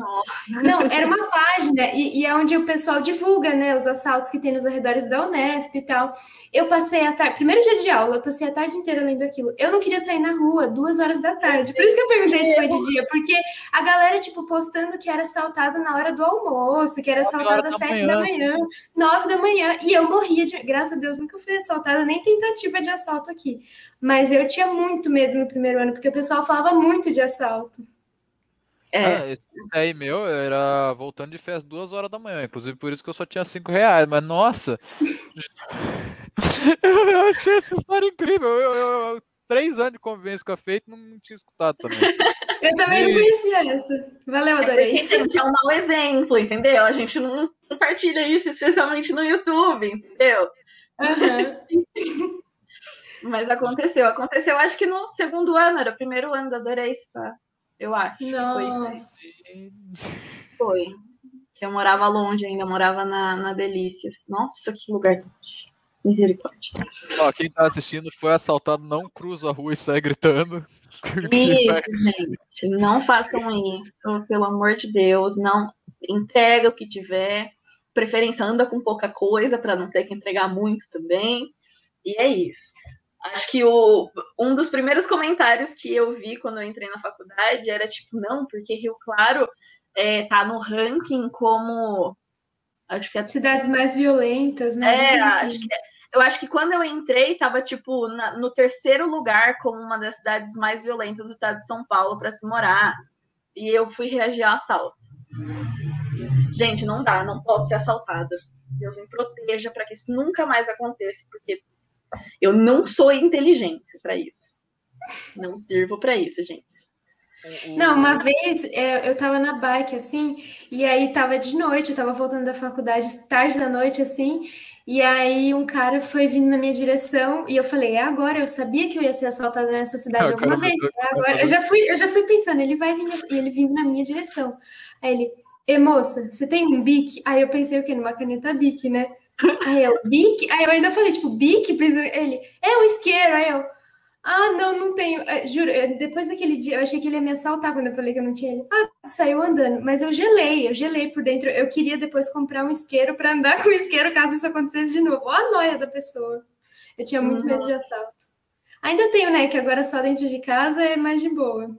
Não, era uma página e, e é onde o pessoal divulga, né, os assaltos que tem nos arredores da Unesp e tal. Eu passei a tarde, primeiro dia de aula, eu passei a tarde inteira lendo aquilo. Eu não queria sair na rua, duas horas da tarde. Por isso que eu perguntei se foi de dia, porque a galera, tipo, postando que era assaltada na hora do almoço, que era assaltada às sete da manhã, nove da manhã, e eu morria de. Graças a Deus, nunca fui assaltada, nem tentativa de assalto aqui. Mas eu tinha muito medo no primeiro ano, porque o pessoal falava muito de assalto. É, Ah, esse aí meu era voltando de festa duas horas da manhã, inclusive por isso que eu só tinha cinco reais, mas nossa, eu, eu achei essa história incrível. Eu, eu- eu- três anos de convivência com a Feito não tinha escutado também. Eu também não E- conhecia essa. Valeu, adorei. porque, gente, é um mau exemplo, entendeu? A gente não compartilha isso, especialmente no YouTube, entendeu? Aham. Mas aconteceu. Aconteceu, acho que no segundo ano, era o primeiro ano da Adorei Spa. Eu acho. Foi isso aí. Nossa. Foi. Que eu morava longe ainda, eu morava na, na Delícias. Nossa, que lugar. Misericórdia. Ó, quem tá assistindo foi assaltado, não cruza a rua e sai gritando. Isso, gente. Não façam isso, pelo amor de Deus. Não entrega o que tiver. Preferência anda com pouca coisa para não ter que entregar muito também. E é isso. Acho que o, um dos primeiros comentários que eu vi quando eu entrei na faculdade era tipo, não, porque Rio Claro é, tá no ranking como. Acho que é. Cidades mais violentas, né? É, assim. acho que é. Eu acho que quando eu entrei, tava tipo na, no terceiro lugar como uma das cidades mais violentas do estado de São Paulo para se morar. E eu fui reagir ao assalto. Gente, não dá, não posso ser assaltada. Deus me proteja para que isso nunca mais aconteça, porque eu não sou inteligente para isso. Não sirvo para isso, gente. Não, uma vez é, eu tava na bike assim, e aí tava de noite, eu tava voltando da faculdade tarde da noite assim, e aí um cara foi vindo na minha direção e eu falei, é agora, eu sabia que eu ia ser assaltada nessa cidade ah, alguma vez, é agora. Eu já fui, eu já fui pensando, ele vai vir e ele vindo na minha direção. Aí ele, e moça, você tem um bic? Aí eu pensei o quê? Numa caneta bic, né? Aí eu, bic? Aí eu ainda falei, tipo, bic? Ele, é um isqueiro. Aí eu, ah, não, não tenho. É, juro, depois daquele dia, eu achei que ele ia me assaltar quando eu falei que eu não tinha ele. Ah, saiu andando. Mas eu gelei, eu gelei por dentro. Eu queria depois comprar um isqueiro para andar com o isqueiro caso isso acontecesse de novo. Olha a noia da pessoa. Eu tinha muito medo de assalto. Ainda tenho, né? Que agora só dentro de casa é mais de boa.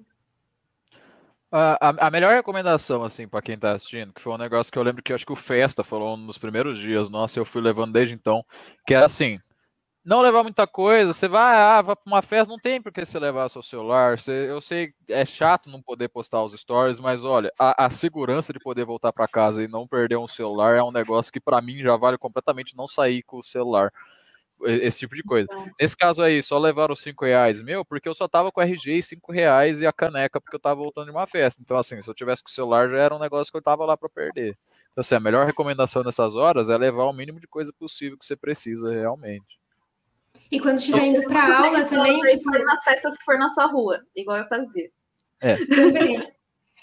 A, a, melhor recomendação, assim, para quem tá assistindo, que foi um negócio que eu lembro que eu acho que o Festa falou nos primeiros dias, nossa, eu fui levando desde então, que era assim, não levar muita coisa, você vai, ah, vai pra uma festa, não tem por que você levar seu celular, você, eu sei, é chato não poder postar os stories, mas olha, a, a segurança de poder voltar para casa e não perder um celular é um negócio que para mim já vale completamente não sair com o celular esse tipo de coisa. Nesse caso aí, só levaram os 5 reais meu, porque eu só tava com RG e 5 reais e a caneca, porque eu tava voltando de uma festa. Então, assim, se eu tivesse com o celular, já era um negócio que eu tava lá para perder. Então, assim, a melhor recomendação nessas horas é levar o mínimo de coisa possível que você precisa realmente. E quando estiver indo para aula também. Tipo... nas festas que for na sua rua, igual eu fazia. É. Também.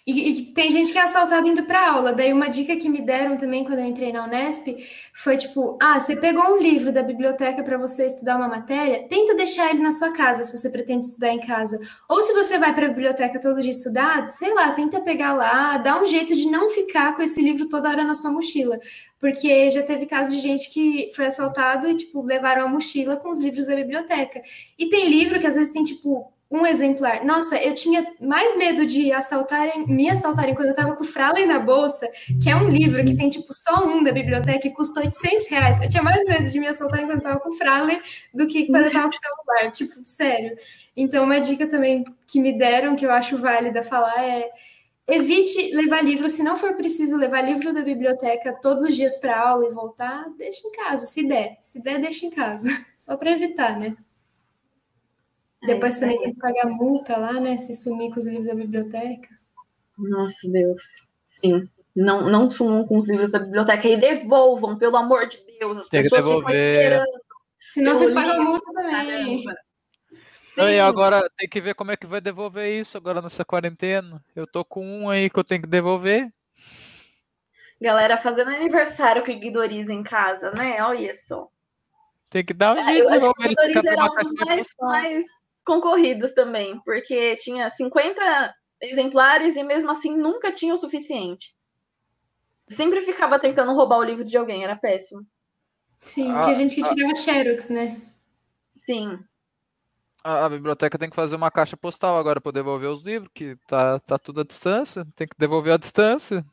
E, e, tem gente que é assaltado indo para aula. Daí uma dica que me deram também quando eu entrei na Unesp foi tipo: ah, você pegou um livro da biblioteca para você estudar uma matéria, tenta deixar ele na sua casa se você pretende estudar em casa. Ou se você vai para a biblioteca todo dia estudar, sei lá, tenta pegar lá, dá um jeito de não ficar com esse livro toda hora na sua mochila. Porque já teve caso de gente que foi assaltado e, tipo, levaram a mochila com os livros da biblioteca. E tem livro que às vezes tem, tipo, um exemplar. Nossa, eu tinha mais medo de assaltarem, me assaltarem quando eu tava com o Fraley na bolsa, que é um livro que tem tipo só um da biblioteca e custa 800 reais. Eu tinha mais medo de me assaltarem quando eu tava com o Fraley do que quando eu tava com o celular. Tipo, sério. Então, uma dica também que me deram, que eu acho válida falar, é evite levar livro, se não for preciso levar livro da biblioteca todos os dias para aula e voltar, deixa em casa, se der. Se der, deixa em casa. Só para evitar, né? Depois também tem que pagar multa lá, né? Se sumir com os livros da biblioteca. Nossa, Deus. Sim. Não, não sumam com os livros da biblioteca e devolvam, pelo amor de Deus. As tem pessoas ficam esperando. Senão vocês pagam multa também. E agora tem que ver como é que vai devolver isso agora nessa quarentena. Eu tô com um aí que eu tenho que devolver. Galera fazendo aniversário com o Guidoriz em casa, né? Olha isso. Tem que dar um jeito. É, eu acho que o Guidoriz era um dos mais, mais concorridos também, porque tinha 50 exemplares e mesmo assim nunca tinha o suficiente. Sempre ficava tentando roubar o livro de alguém, era péssimo. Sim, ah, tinha gente que ah. tirava ah, xerox, né? Sim. A, a, biblioteca tem que fazer uma caixa postal agora para devolver os livros, que tá, tá tudo à distância, tem que devolver à distância.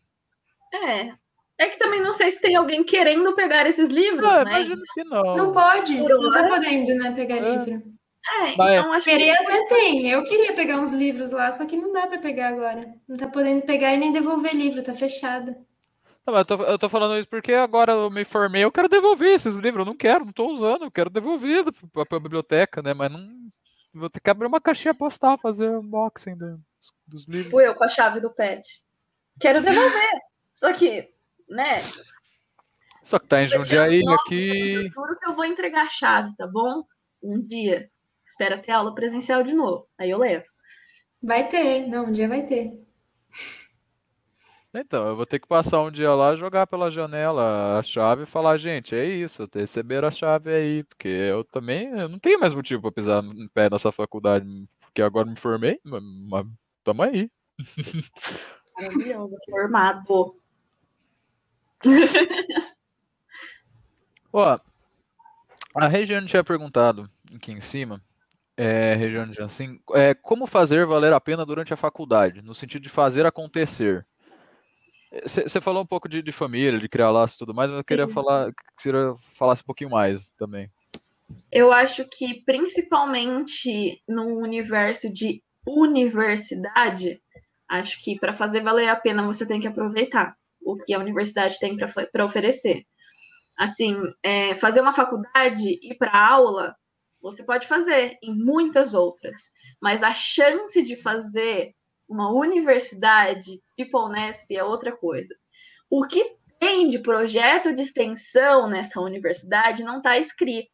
É. É que também não sei se tem alguém querendo pegar esses livros, ah, né? Que não. Não pode, não tá podendo, né, pegar é. livro. É, então acho Queria que... até tem. Eu queria pegar uns livros lá, só que não dá para pegar agora. Não tá podendo pegar e nem devolver livro, tá fechado. Não, eu, tô, eu tô falando isso porque agora eu me formei, eu quero devolver esses livros, eu não quero, não tô usando, eu quero devolver pra, pra biblioteca, né? Mas não. Vou ter que abrir uma caixinha postal, fazer unboxing dos, dos livros. Fui eu com a chave do pet. Quero devolver. só que, né? Só que tá em Jundiaí aqui. Eu juro que eu vou entregar a chave, tá bom? Um dia espera ter aula presencial de novo. Aí eu levo. Vai ter, não, um dia vai ter. Então, eu vou ter que passar um dia lá, jogar pela janela a chave e falar, gente, é isso, receber a chave aí, porque eu também eu não tenho mais motivo para pisar no pé nessa faculdade, porque agora me formei, mas tamo aí. Maravilhoso, formado. Ó, a Regiane tinha perguntado aqui em cima, é, região de Jansim, é, como fazer valer a pena durante a faculdade, no sentido de fazer acontecer. Você falou um pouco de, de, família, de criar laços e tudo mais, mas eu queria falar que você falasse um pouquinho mais também. Eu acho que principalmente no universo de universidade, acho que para fazer valer a pena você tem que aproveitar o que a universidade tem para oferecer. Assim, é, fazer uma faculdade, ir para aula, você pode fazer em muitas outras, mas a chance de fazer uma universidade tipo a Unesp é outra coisa. O que tem de projeto de extensão nessa universidade não está escrito.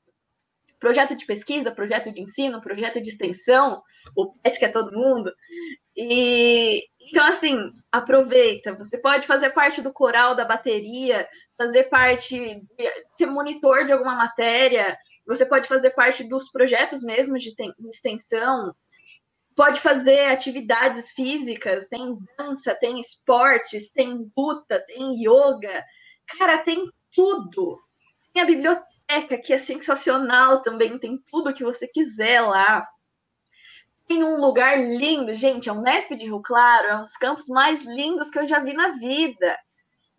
Projeto de pesquisa, projeto de ensino, projeto de extensão, o PET que é todo mundo. E então, assim, aproveita. Você pode fazer parte do coral da bateria, fazer parte, ser monitor de alguma matéria, você pode fazer parte dos projetos mesmo de extensão, pode fazer atividades físicas, tem dança, tem esportes, tem luta, tem yoga. Cara, tem tudo. Tem a biblioteca, que é sensacional também, tem tudo que você quiser lá. Tem um lugar lindo, gente, a Unesp de Rio Claro é um dos campos mais lindos que eu já vi na vida.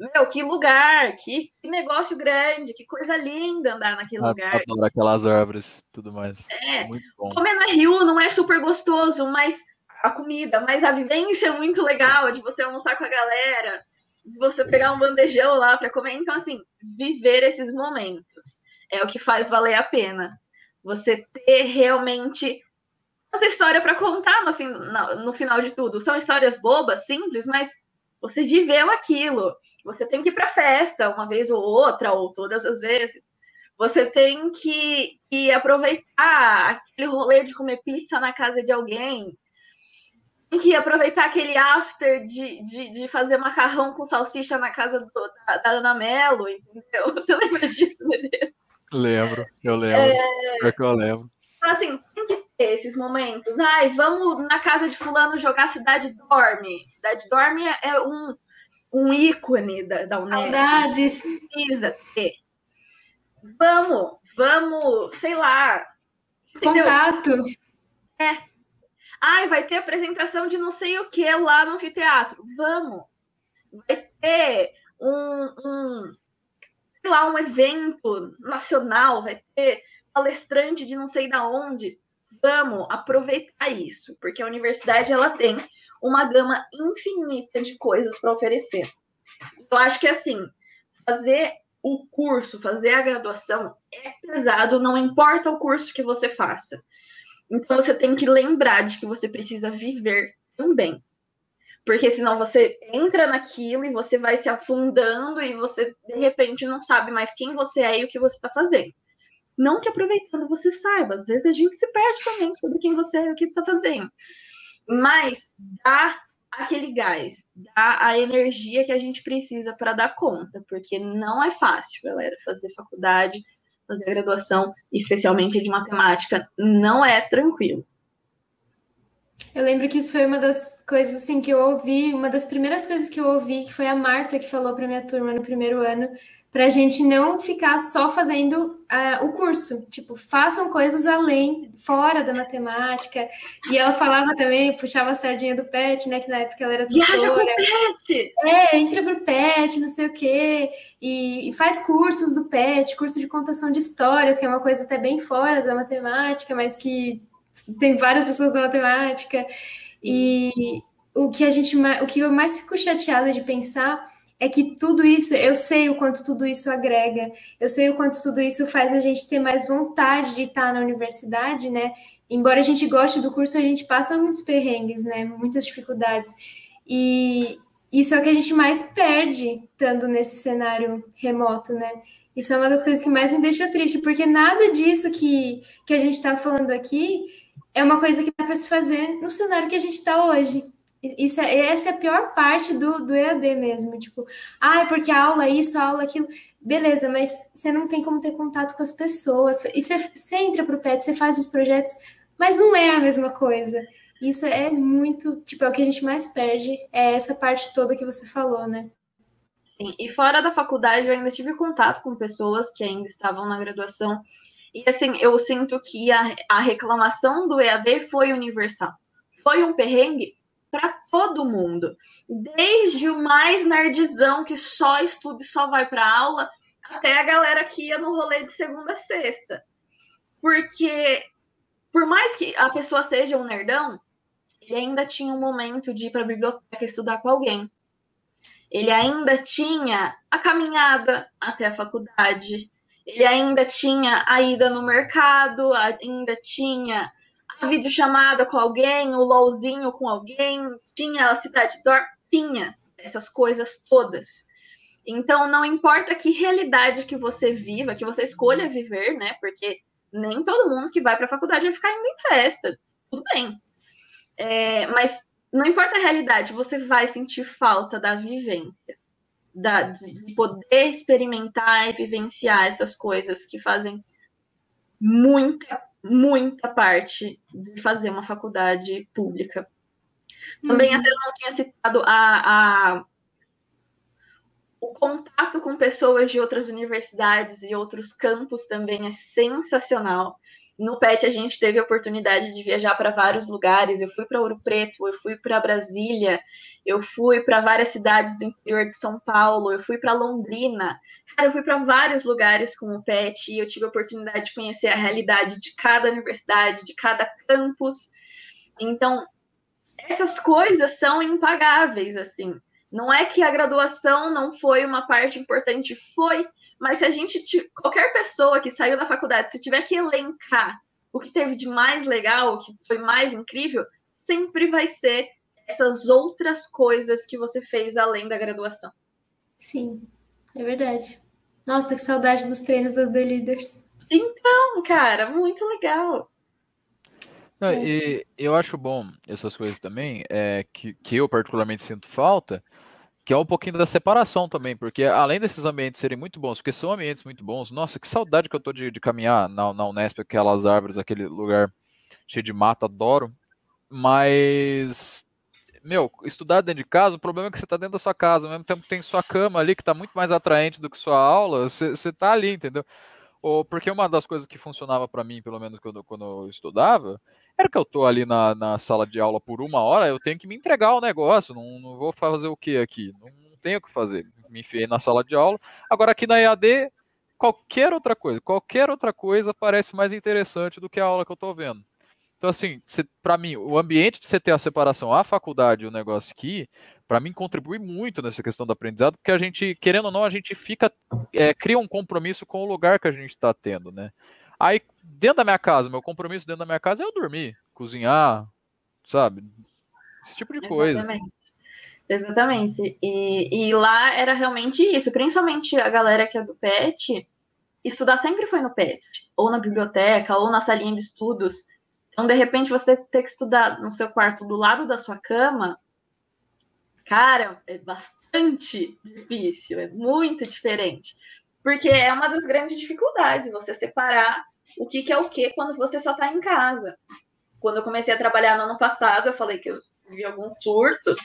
Meu, que lugar, que, que, negócio grande, que coisa linda andar naquele lugar. Adoro aquelas árvores tudo mais. É, comer na Rio não é super gostoso, mas a comida, mas a vivência é muito legal de você almoçar com a galera, de você pegar um bandejão lá para comer. Então, assim, viver esses momentos é o que faz valer a pena. Você ter realmente tanta história para contar no, fim, no, no final de tudo. São histórias bobas, simples, mas você viveu aquilo. Você tem que ir para festa uma vez ou outra, ou todas as vezes. Você tem que, que aproveitar aquele rolê de comer pizza na casa de alguém. Tem que aproveitar aquele after de, de, de fazer macarrão com salsicha na casa do, da, da Ana Mello, entendeu? Você lembra disso, Medeiros? Lembro, eu lembro. É... é que eu lembro. Então, assim, tem que ter esses momentos. Ai, vamos na casa de fulano jogar Cidade Dorme. Cidade Dorme é um, um ícone da, da Unesco. Saudades. Precisa ter. Vamos, vamos, sei lá. Entendeu? Contato. É. Ai, vai ter apresentação de não sei o que lá no anfiteatro. Vamos. Vai ter um, um sei lá, um evento nacional, vai ter palestrante de não sei da onde. Vamos aproveitar isso, porque a universidade ela tem uma gama infinita de coisas para oferecer. Eu acho que assim, fazer o curso, fazer a graduação é pesado, não importa o curso que você faça. Então você tem que lembrar de que você precisa viver também. Porque senão você entra naquilo e você vai se afundando e você de repente não sabe mais quem você é e o que você está fazendo. Não que aproveitando você saiba, às vezes a gente se perde também sobre quem você é e o que você está fazendo. Mas dá aquele gás, dá a energia que a gente precisa para dar conta, porque não é fácil, galera, fazer faculdade, fazer graduação, especialmente de matemática, não é tranquilo. Eu lembro que isso foi uma das coisas assim que eu ouvi, uma das primeiras coisas que eu ouvi, que foi a Marta que falou para minha turma no primeiro ano, para a gente não ficar só fazendo uh, o curso, tipo, façam coisas além, fora da matemática. E ela falava também, puxava a sardinha do PET, né, que na época ela era tutora. Viaja pro PET! É, entra pro PET, não sei o quê, e, e, faz cursos do PET, curso de contação de histórias, que é uma coisa até bem fora da matemática, mas que tem várias pessoas da matemática. E o que a gente, o que eu mais fico chateada de pensar é que tudo isso, eu sei o quanto tudo isso agrega, eu sei o quanto tudo isso faz a gente ter mais vontade de estar na universidade, né? Embora a gente goste do curso, a gente passa muitos perrengues, né? Muitas dificuldades. E isso é o que a gente mais perde estando nesse cenário remoto, né? Isso é uma das coisas que mais me deixa triste, porque nada disso que, que a gente está falando aqui é uma coisa que dá para se fazer no cenário que a gente está hoje. Isso é, essa é a pior parte do, do EAD mesmo. Tipo, ah, porque a aula é isso, a aula é aquilo. Beleza, mas você não tem como ter contato com as pessoas. E você, você entra para o PET, você faz os projetos, mas não é a mesma coisa. Isso é muito, tipo, é o que a gente mais perde, é essa parte toda que você falou, né? Sim, e fora da faculdade eu ainda tive contato com pessoas que ainda estavam na graduação E assim, eu sinto que a, a reclamação do EAD foi universal. Foi um perrengue para todo mundo. Desde o mais nerdzão que só estuda e só vai para aula, até a galera que ia no rolê de segunda a sexta. Porque, por mais que a pessoa seja um nerdão, ele ainda tinha um momento de ir para a biblioteca estudar com alguém. Ele ainda tinha a caminhada até a faculdade, ele ainda tinha a ida no mercado, ainda tinha videochamada com alguém, o LOLzinho com alguém, tinha a cidade dorme, tinha essas coisas todas. Então, não importa que realidade que você viva, que você escolha viver, né? Porque nem todo mundo que vai para a faculdade vai ficar indo em festa. Tudo bem. É, mas não importa a realidade, você vai sentir falta da vivência da, de poder experimentar e vivenciar essas coisas que fazem muita, muita parte de fazer uma faculdade pública. Também uhum. até não tinha citado a, a, o contato com pessoas de outras universidades e outros campos também é sensacional. No PET, a gente teve a oportunidade de viajar para vários lugares. Eu fui para Ouro Preto, eu fui para Brasília, eu fui para várias cidades do interior de São Paulo, eu fui para Londrina. Cara, eu fui para vários lugares com o PET e eu tive a oportunidade de conhecer a realidade de cada universidade, de cada campus. Então, essas coisas são impagáveis, assim. Não é que a graduação não foi uma parte importante, foi, mas se a gente, qualquer pessoa que saiu da faculdade, se tiver que elencar o que teve de mais legal, o que foi mais incrível, sempre vai ser essas outras coisas que você fez além da graduação. Sim, é verdade. Nossa, que saudade dos treinos das The Leaders. Então, cara, muito legal. Não, é. E eu acho bom essas coisas também, é, que, que eu particularmente sinto falta, que é um pouquinho da separação também, porque além desses ambientes serem muito bons, porque são ambientes muito bons, nossa, que saudade que eu tô de, de caminhar na, na Unesp, aquelas árvores, aquele lugar cheio de mata, adoro, mas, meu, estudar dentro de casa, o problema é que você tá dentro da sua casa, ao mesmo tempo tem sua cama ali, que tá muito mais atraente do que sua aula, você, você tá ali, entendeu? Ou porque uma das coisas que funcionava para mim, pelo menos quando, quando eu estudava, que eu tô ali na, na sala de aula por uma hora, eu tenho que me entregar o negócio, não, não vou fazer o que aqui? Não, não tenho o que fazer. Me enfiei na sala de aula. Agora aqui na EAD, qualquer outra coisa, qualquer outra coisa parece mais interessante do que a aula que eu tô vendo. Então, assim, para mim, o ambiente de você ter a separação, a faculdade e o negócio aqui, para mim contribui muito nessa questão do aprendizado, porque a gente, querendo ou não, a gente fica, é, cria um compromisso com o lugar que a gente está tendo, né? Aí, dentro da minha casa, meu compromisso dentro da minha casa é eu dormir, cozinhar, sabe? Esse tipo de coisa. Exatamente. Exatamente. E, e lá era realmente isso, principalmente a galera que é do PET, estudar sempre foi no PET, ou na biblioteca, ou na salinha de estudos. Então, de repente, você ter que estudar no seu quarto do lado da sua cama, cara, é bastante difícil, é muito diferente. Porque é uma das grandes dificuldades, você separar o que, que é o que quando você só está em casa. Quando eu comecei a trabalhar no ano passado, eu falei que eu vi alguns surtos,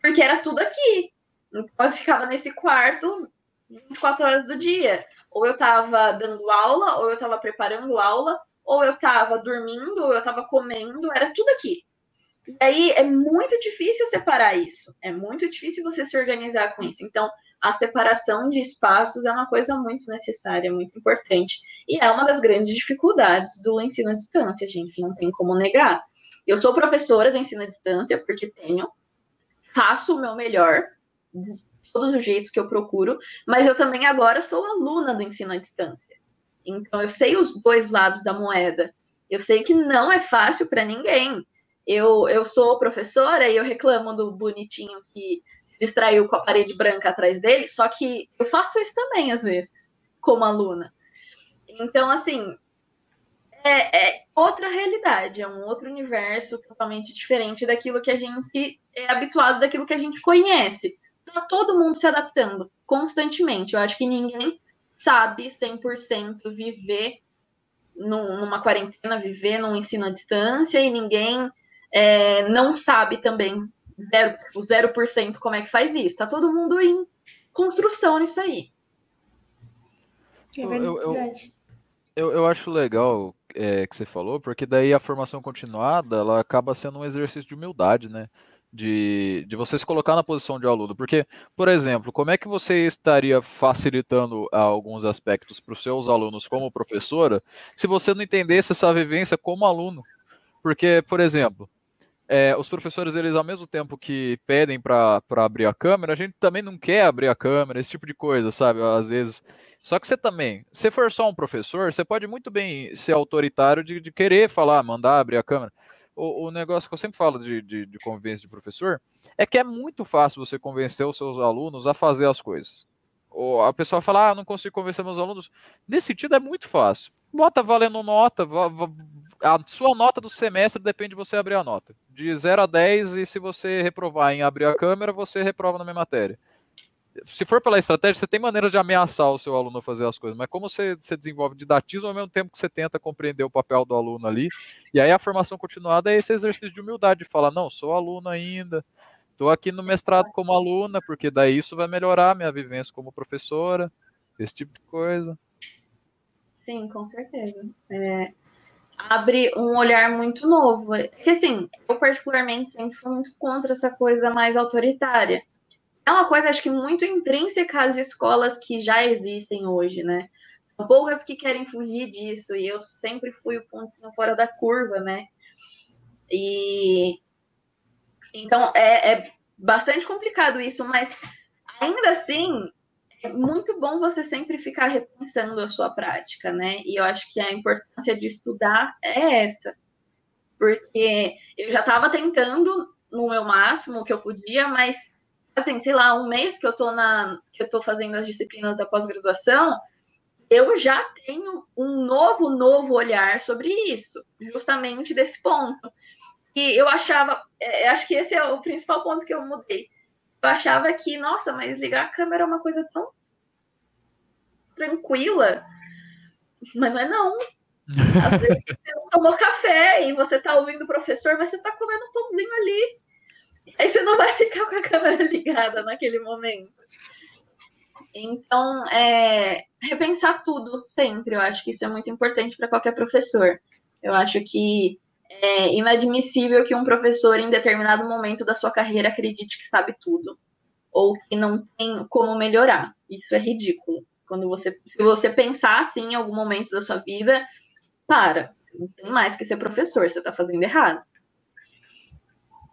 porque era tudo aqui. Então eu ficava nesse quarto 24 horas do dia. Ou eu estava dando aula, ou eu estava preparando aula, ou eu estava dormindo, ou eu estava comendo, era tudo aqui. E aí é muito difícil separar isso. É muito difícil você se organizar com isso. Então, a separação de espaços é uma coisa muito necessária, muito importante. E é uma das grandes dificuldades do ensino à distância, gente, não tem como negar. Eu sou professora do ensino à distância, porque tenho, faço o meu melhor, de todos os jeitos que eu procuro, mas eu também agora sou aluna do ensino à distância. Então, eu sei os dois lados da moeda. Eu sei que não é fácil para ninguém. Eu, eu sou professora e eu reclamo do bonitinho que distraiu com a parede branca atrás dele, só que eu faço isso também, às vezes, como aluna. Então, assim, é, é, outra realidade, é um outro universo totalmente diferente daquilo que a gente é habituado, daquilo que a gente conhece. Tá todo mundo se adaptando constantemente. Eu acho que ninguém sabe 100% viver num, numa quarentena, viver num ensino à distância, e ninguém é, não sabe também 0%, 0% como é que faz isso. Tá todo mundo em construção nisso aí. É verdade. Eu, eu, Eu, eu acho legal é, que você falou, porque daí a formação continuada ela acaba sendo um exercício de humildade, né? De, de você se colocar na posição de aluno. Porque, por exemplo, como é que você estaria facilitando alguns aspectos para os seus alunos como professora se você não entendesse essa vivência como aluno? Porque, por exemplo, é, os professores, eles ao mesmo tempo que pedem para abrir a câmera, a gente também não quer abrir a câmera, esse tipo de coisa, sabe? Às vezes. Só que você também, se for só um professor, você pode muito bem ser autoritário de, de querer falar, mandar abrir a câmera. O, o negócio que eu sempre falo de, de, de convivência de professor é que é muito fácil você convencer os seus alunos a fazer as coisas. Ou a pessoa fala, ah, não consigo convencer meus alunos. Nesse sentido é muito fácil. Bota valendo nota, a sua nota do semestre depende de você abrir a nota. De 0 a 10, e se você reprovar em abrir a câmera, você reprova na minha matéria. Se for pela estratégia, você tem maneira de ameaçar o seu aluno a fazer as coisas, mas como você, você desenvolve didatismo ao mesmo tempo que você tenta compreender o papel do aluno ali, e aí a formação continuada é esse exercício de humildade, de falar, não, sou aluno ainda, estou aqui no mestrado como aluna, porque daí isso vai melhorar minha vivência como professora, esse tipo de coisa. Sim, com certeza. É, abre um olhar muito novo. Porque, assim, eu particularmente sempre fui muito contra essa coisa mais autoritária. É uma coisa, acho que, muito intrínseca às escolas que já existem hoje, né? São poucas que querem fugir disso, e eu sempre fui o pontinho fora da curva, né? E. Então, é, é bastante complicado isso, mas ainda assim, é muito bom você sempre ficar repensando a sua prática, né? E eu acho que a importância de estudar é essa. Porque eu já estava tentando no meu máximo o que eu podia, mas assim, sei lá, um mês que eu tô na que eu tô fazendo as disciplinas da pós-graduação, eu já tenho um novo novo olhar sobre isso, justamente desse ponto. E eu achava, é, acho que esse é o principal ponto que eu mudei. Eu achava que, nossa, mas ligar a câmera é uma coisa tão tranquila. Mas não é não. Às vezes você não tomou café e você tá ouvindo o professor, mas você tá comendo um pãozinho ali. Aí você não vai ficar com a câmera ligada naquele momento. Então, é, repensar tudo sempre, eu acho que isso é muito importante para qualquer professor. Eu acho que é inadmissível que um professor, em determinado momento da sua carreira, acredite que sabe tudo, ou que não tem como melhorar. Isso é ridículo. Quando você, se você pensar assim em algum momento da sua vida, para. Não tem mais que ser professor, você está fazendo errado.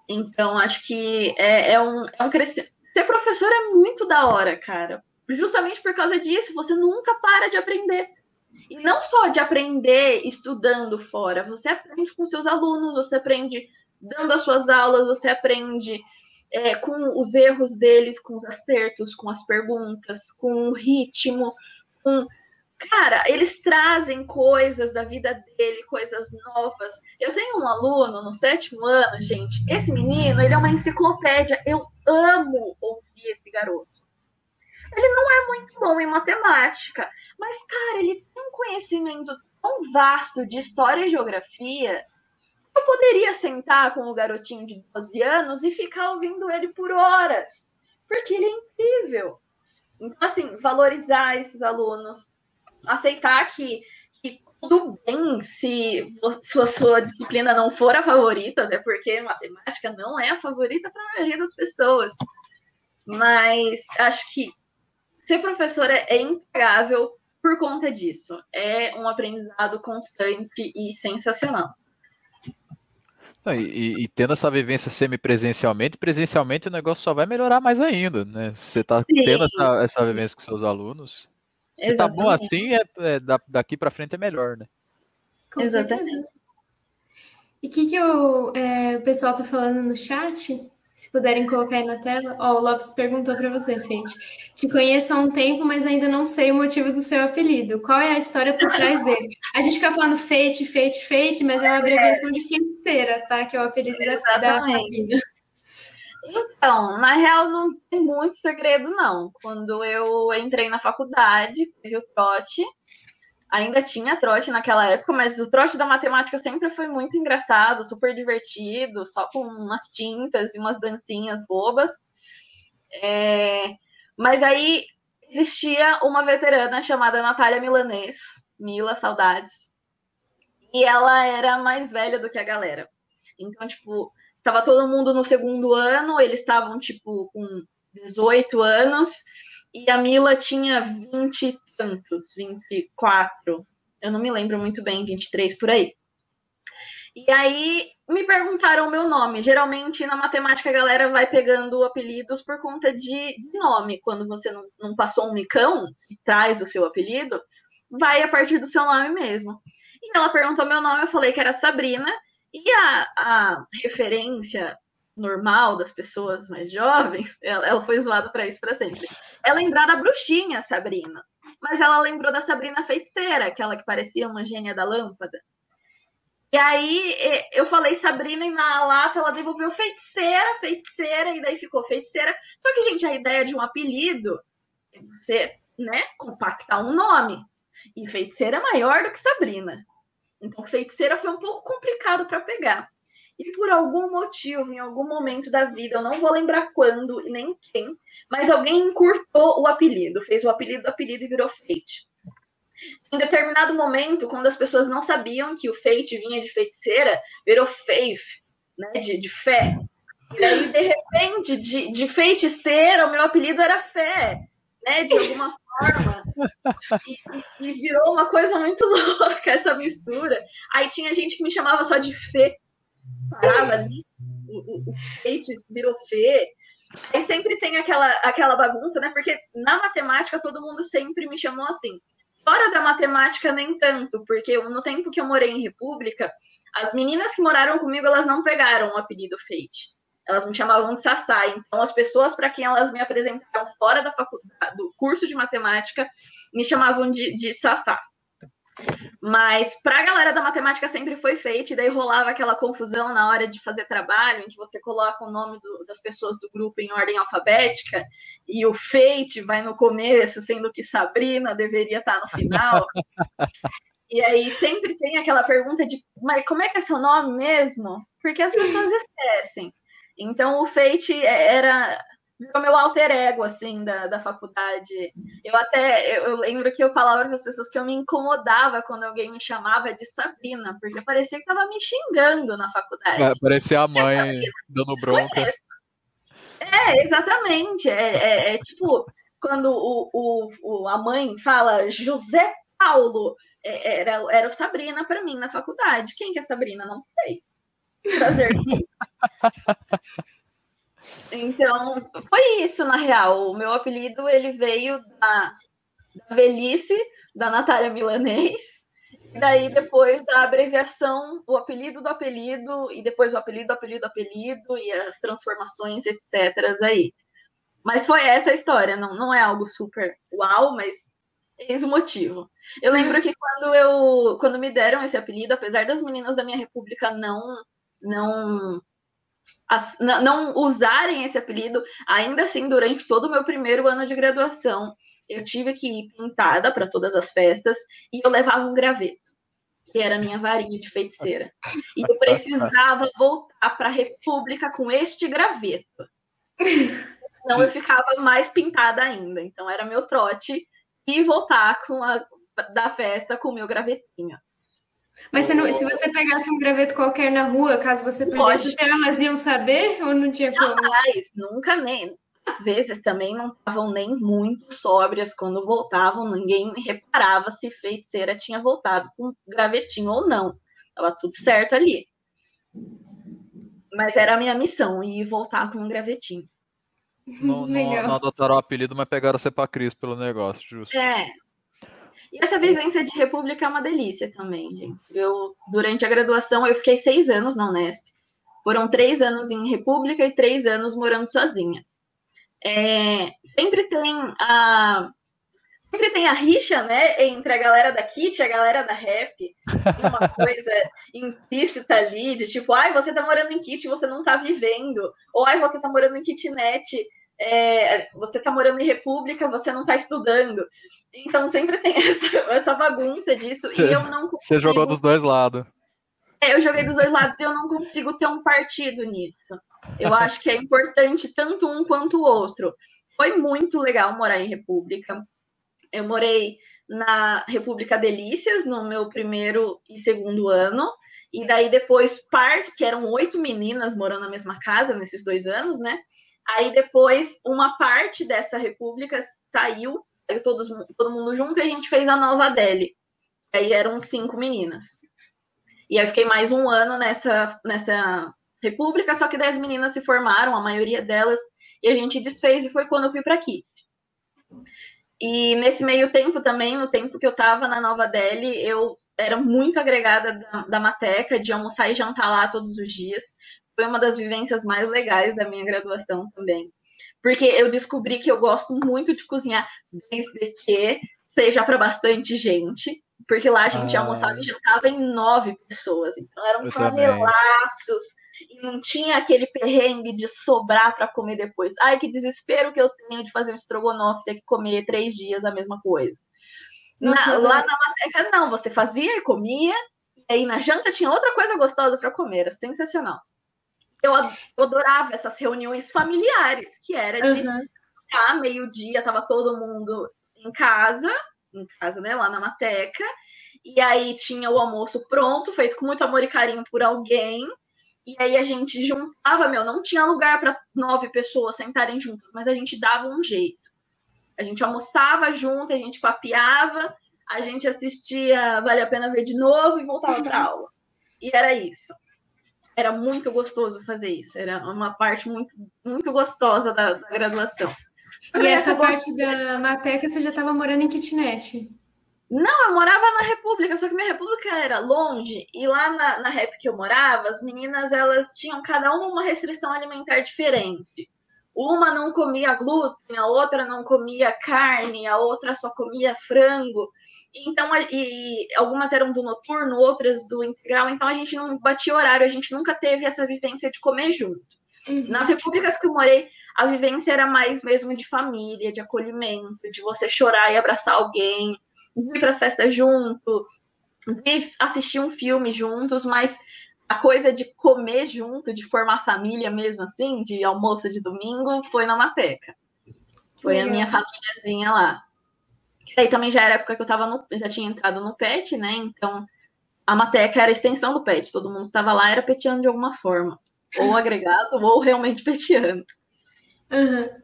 Então, acho que é, é um, é um crescimento. Ser professor é muito da hora, cara. Justamente por causa disso, você nunca para de aprender. E não só de aprender estudando fora, você aprende com seus alunos, você aprende dando as suas aulas, você aprende é, com os erros deles, com os acertos, com as perguntas, com o ritmo, com. Cara, eles trazem coisas da vida dele, coisas novas. Eu tenho um aluno no sétimo ano, gente. Esse menino, ele é uma enciclopédia. Eu amo ouvir esse garoto. Ele não é muito bom em matemática, mas, cara, ele tem um conhecimento tão vasto de história e geografia eu poderia sentar com o garotinho de 12 anos e ficar ouvindo ele por horas, porque ele é incrível. Então, assim, valorizar esses alunos, aceitar que, que tudo bem se, se a sua disciplina não for a favorita, até porque matemática não é a favorita para a maioria das pessoas. Mas acho que ser professora é impagável por conta disso. É um aprendizado constante e sensacional. E, e, tendo essa vivência semipresencialmente, presencialmente o negócio só vai melhorar mais ainda, né? Você está tendo essa, essa vivência com seus alunos. Se Exatamente. tá bom assim, é, é daqui para frente é melhor, né? Com Exatamente. certeza. E o que, que o, é, o pessoal tá falando no chat? Se puderem colocar aí na tela. Ó, o Lopes perguntou para você, Feite. Te conheço há um tempo, mas ainda não sei o motivo do seu apelido. Qual é a história por trás dele? A gente fica falando Feite, Feite, Feite, mas é uma abreviação de feiticeira, tá? Que é o apelido da, da Sabrina. Então, na real, não tem muito segredo, não. Quando eu entrei na faculdade, teve o trote, ainda tinha trote naquela época, mas o trote da matemática sempre foi muito engraçado, super divertido, só com umas tintas e umas dancinhas bobas. É... Mas aí existia uma veterana chamada Natália Milanês, Mila, saudades. E ela era mais velha do que a galera. Então, tipo, tava todo mundo no segundo ano, eles estavam, tipo, com 18 anos, e a Mila tinha 20 e tantos, 24. Eu não me lembro muito bem, 23 por aí. E aí me perguntaram o meu nome. Geralmente na matemática a galera vai pegando apelidos por conta de, nome. Quando você não, não passou um micão que traz o seu apelido, vai a partir do seu nome mesmo. E ela perguntou meu nome, eu falei que era Sabrina. E a, a referência normal das pessoas mais jovens, ela, ela foi zoada para isso para sempre. É lembrar da bruxinha Sabrina. Mas ela lembrou da Sabrina feiticeira, aquela que parecia uma gênia da lâmpada. E aí eu falei Sabrina e na lata ela devolveu feiticeira, feiticeira, e daí ficou feiticeira. Só que, gente, a ideia de um apelido é você, né, compactar um nome. E feiticeira é maior do que Sabrina. Então, feiticeira foi um pouco complicado para pegar. E por algum motivo, em algum momento da vida, eu não vou lembrar quando e nem quem, mas alguém encurtou o apelido, fez o apelido do apelido e virou Fate. Em determinado momento, quando as pessoas não sabiam que o Fate vinha de feiticeira, virou Faith, né, de, de fé. E aí, de repente, de, de feiticeira, o meu apelido era Fé, né, de alguma forma. E, e, virou uma coisa muito louca essa mistura. Aí tinha gente que me chamava só de Fê, parava ali, o, o, Fate virou Fê. Aí sempre tem aquela, aquela bagunça, né? Porque na matemática todo mundo sempre me chamou assim. Fora da matemática, nem tanto, porque no tempo que eu morei em República, as meninas que moraram comigo, elas não pegaram o apelido Fate. Elas me chamavam de Sassá. Então, as pessoas para quem elas me apresentaram fora da faculdade, do curso de matemática, me chamavam de, de Sassá. Mas para a galera da matemática sempre foi feito, e daí rolava aquela confusão na hora de fazer trabalho, em que você coloca o nome do, das pessoas do grupo em ordem alfabética, e o Fate vai no começo, sendo que Sabrina deveria estar no final. e aí sempre tem aquela pergunta de, mas como é que é seu nome mesmo? Porque as pessoas esquecem. Então o Fate era virou meu alter ego, assim, da, da faculdade. Eu até, eu, eu lembro que eu falava para as pessoas que eu me incomodava quando alguém me chamava de Sabrina, porque parecia que estava me xingando na faculdade. É, parecia a mãe dando bronca. É, exatamente. É, é, é, tipo, quando o, o, o, a mãe fala José Paulo, é, era, era o Sabrina para mim na faculdade. Quem que é Sabrina? Não sei. Prazer. Então, foi isso, na real. O meu apelido, ele veio da, da velhice da Natália Milanês, e daí depois da abreviação, o apelido do apelido, e depois o apelido do apelido do apelido, e as transformações, etc. aí. Mas foi essa a história, não, não é algo super uau, mas eis o motivo. Eu lembro que quando eu quando me deram esse apelido, apesar das meninas da minha república não não não usarem esse apelido, ainda assim, durante todo o meu primeiro ano de graduação, eu tive que ir pintada para todas as festas e eu levava um graveto, que era a minha varinha de feiticeira. E eu precisava voltar para a República com este graveto. Senão eu ficava mais pintada ainda. Então era meu trote e voltar com a da festa com o meu gravetinho. Mas não, se você pegasse um graveto qualquer na rua, caso você perdesse, se elas iam saber ou não tinha como? Jamais, nunca nem. Às vezes também não estavam nem muito sóbrias quando voltavam, ninguém reparava se feiticeira tinha voltado com gravetinho ou não. Tava tudo certo ali. Mas era a minha missão, ir voltar com um gravetinho. Não, não, não adotaram o apelido, mas pegaram ser pra Cris pelo negócio, justo. É, e essa vivência de república é uma delícia também, gente. Eu, durante a graduação, eu fiquei seis anos na Unesp. Foram três anos em república e três anos morando sozinha. É, sempre tem a sempre tem a rixa, né, entre a galera da Kit e a galera da Rap. Tem uma coisa implícita ali de tipo, ai, você tá morando em Kit e você não tá vivendo. Ou ai, você tá morando em kitnet é, você está morando em república, você não está estudando. Então sempre tem essa, essa bagunça disso. Cê, e eu não consigo... Você jogou dos dois lados. É, eu joguei dos dois lados e eu não consigo ter um partido nisso. Eu acho que é importante tanto um quanto o outro. Foi muito legal morar em república. Eu morei na República Delícias, no meu primeiro e segundo ano. E daí depois parte, que eram oito meninas morando na mesma casa nesses dois anos, né? Aí depois uma parte dessa república saiu, saiu todos, todo mundo junto e a gente fez a Nova Delhi. Aí eram cinco meninas. E aí fiquei mais um ano nessa, nessa república, só que dez meninas se formaram, a maioria delas, e a gente desfez e foi quando eu fui para aqui. E nesse meio tempo também, no tempo que eu estava na Nova Delhi, eu era muito agregada da, da Mateca, de almoçar e jantar lá todos os dias. Foi uma das vivências mais legais da minha graduação também. Porque eu descobri que eu gosto muito de cozinhar, desde que seja para bastante gente. Porque lá a gente ah. almoçava e jantava em nove pessoas. Então eram panelaços e não tinha aquele perrengue de sobrar para comer depois. Ai, que desespero que eu tenho de fazer um estrogonofe e ter que comer três dias a mesma coisa. Nossa, na, lá na Mateca, não, você fazia e comia, e aí na janta tinha outra coisa gostosa para comer, era sensacional. Eu adorava essas reuniões familiares, que era de uhum. meio-dia, tava todo mundo em casa, em casa, né, lá na Mateca, e aí tinha o almoço pronto, feito com muito amor e carinho por alguém, e aí a gente juntava, meu, não tinha lugar para nove pessoas sentarem juntas, mas a gente dava um jeito. A gente almoçava junto, a gente papeava, a gente assistia Vale a Pena Ver de novo e voltava para aula. E era isso. Era muito gostoso fazer isso. Era uma parte muito, muito gostosa da, da graduação. E essa parte da Mateca, você já estava morando em kitnet? Não, eu morava na República, só que minha República era longe, e lá na, na Rep que eu morava, as meninas elas tinham cada uma uma restrição alimentar diferente. Uma não comia glúten, a outra não comia carne, a outra só comia frango. Então, e algumas eram do noturno, outras do integral, então a gente não batia horário, a gente nunca teve essa vivência de comer junto. Uhum. Nas repúblicas que eu morei, a vivência era mais mesmo de família, de acolhimento, de você chorar e abraçar alguém, de ir para as festas juntos, de assistir um filme juntos, mas a coisa de comer junto, de formar família mesmo assim, de almoço de domingo, foi na Mateca. Foi a minha famíliazinha lá. E aí também já era época que eu tava no, já tinha entrado no PET, né? Então a Mateca era a extensão do PET, todo mundo que tava lá era petiano de alguma forma. Ou agregado, ou realmente petiano. Uhum.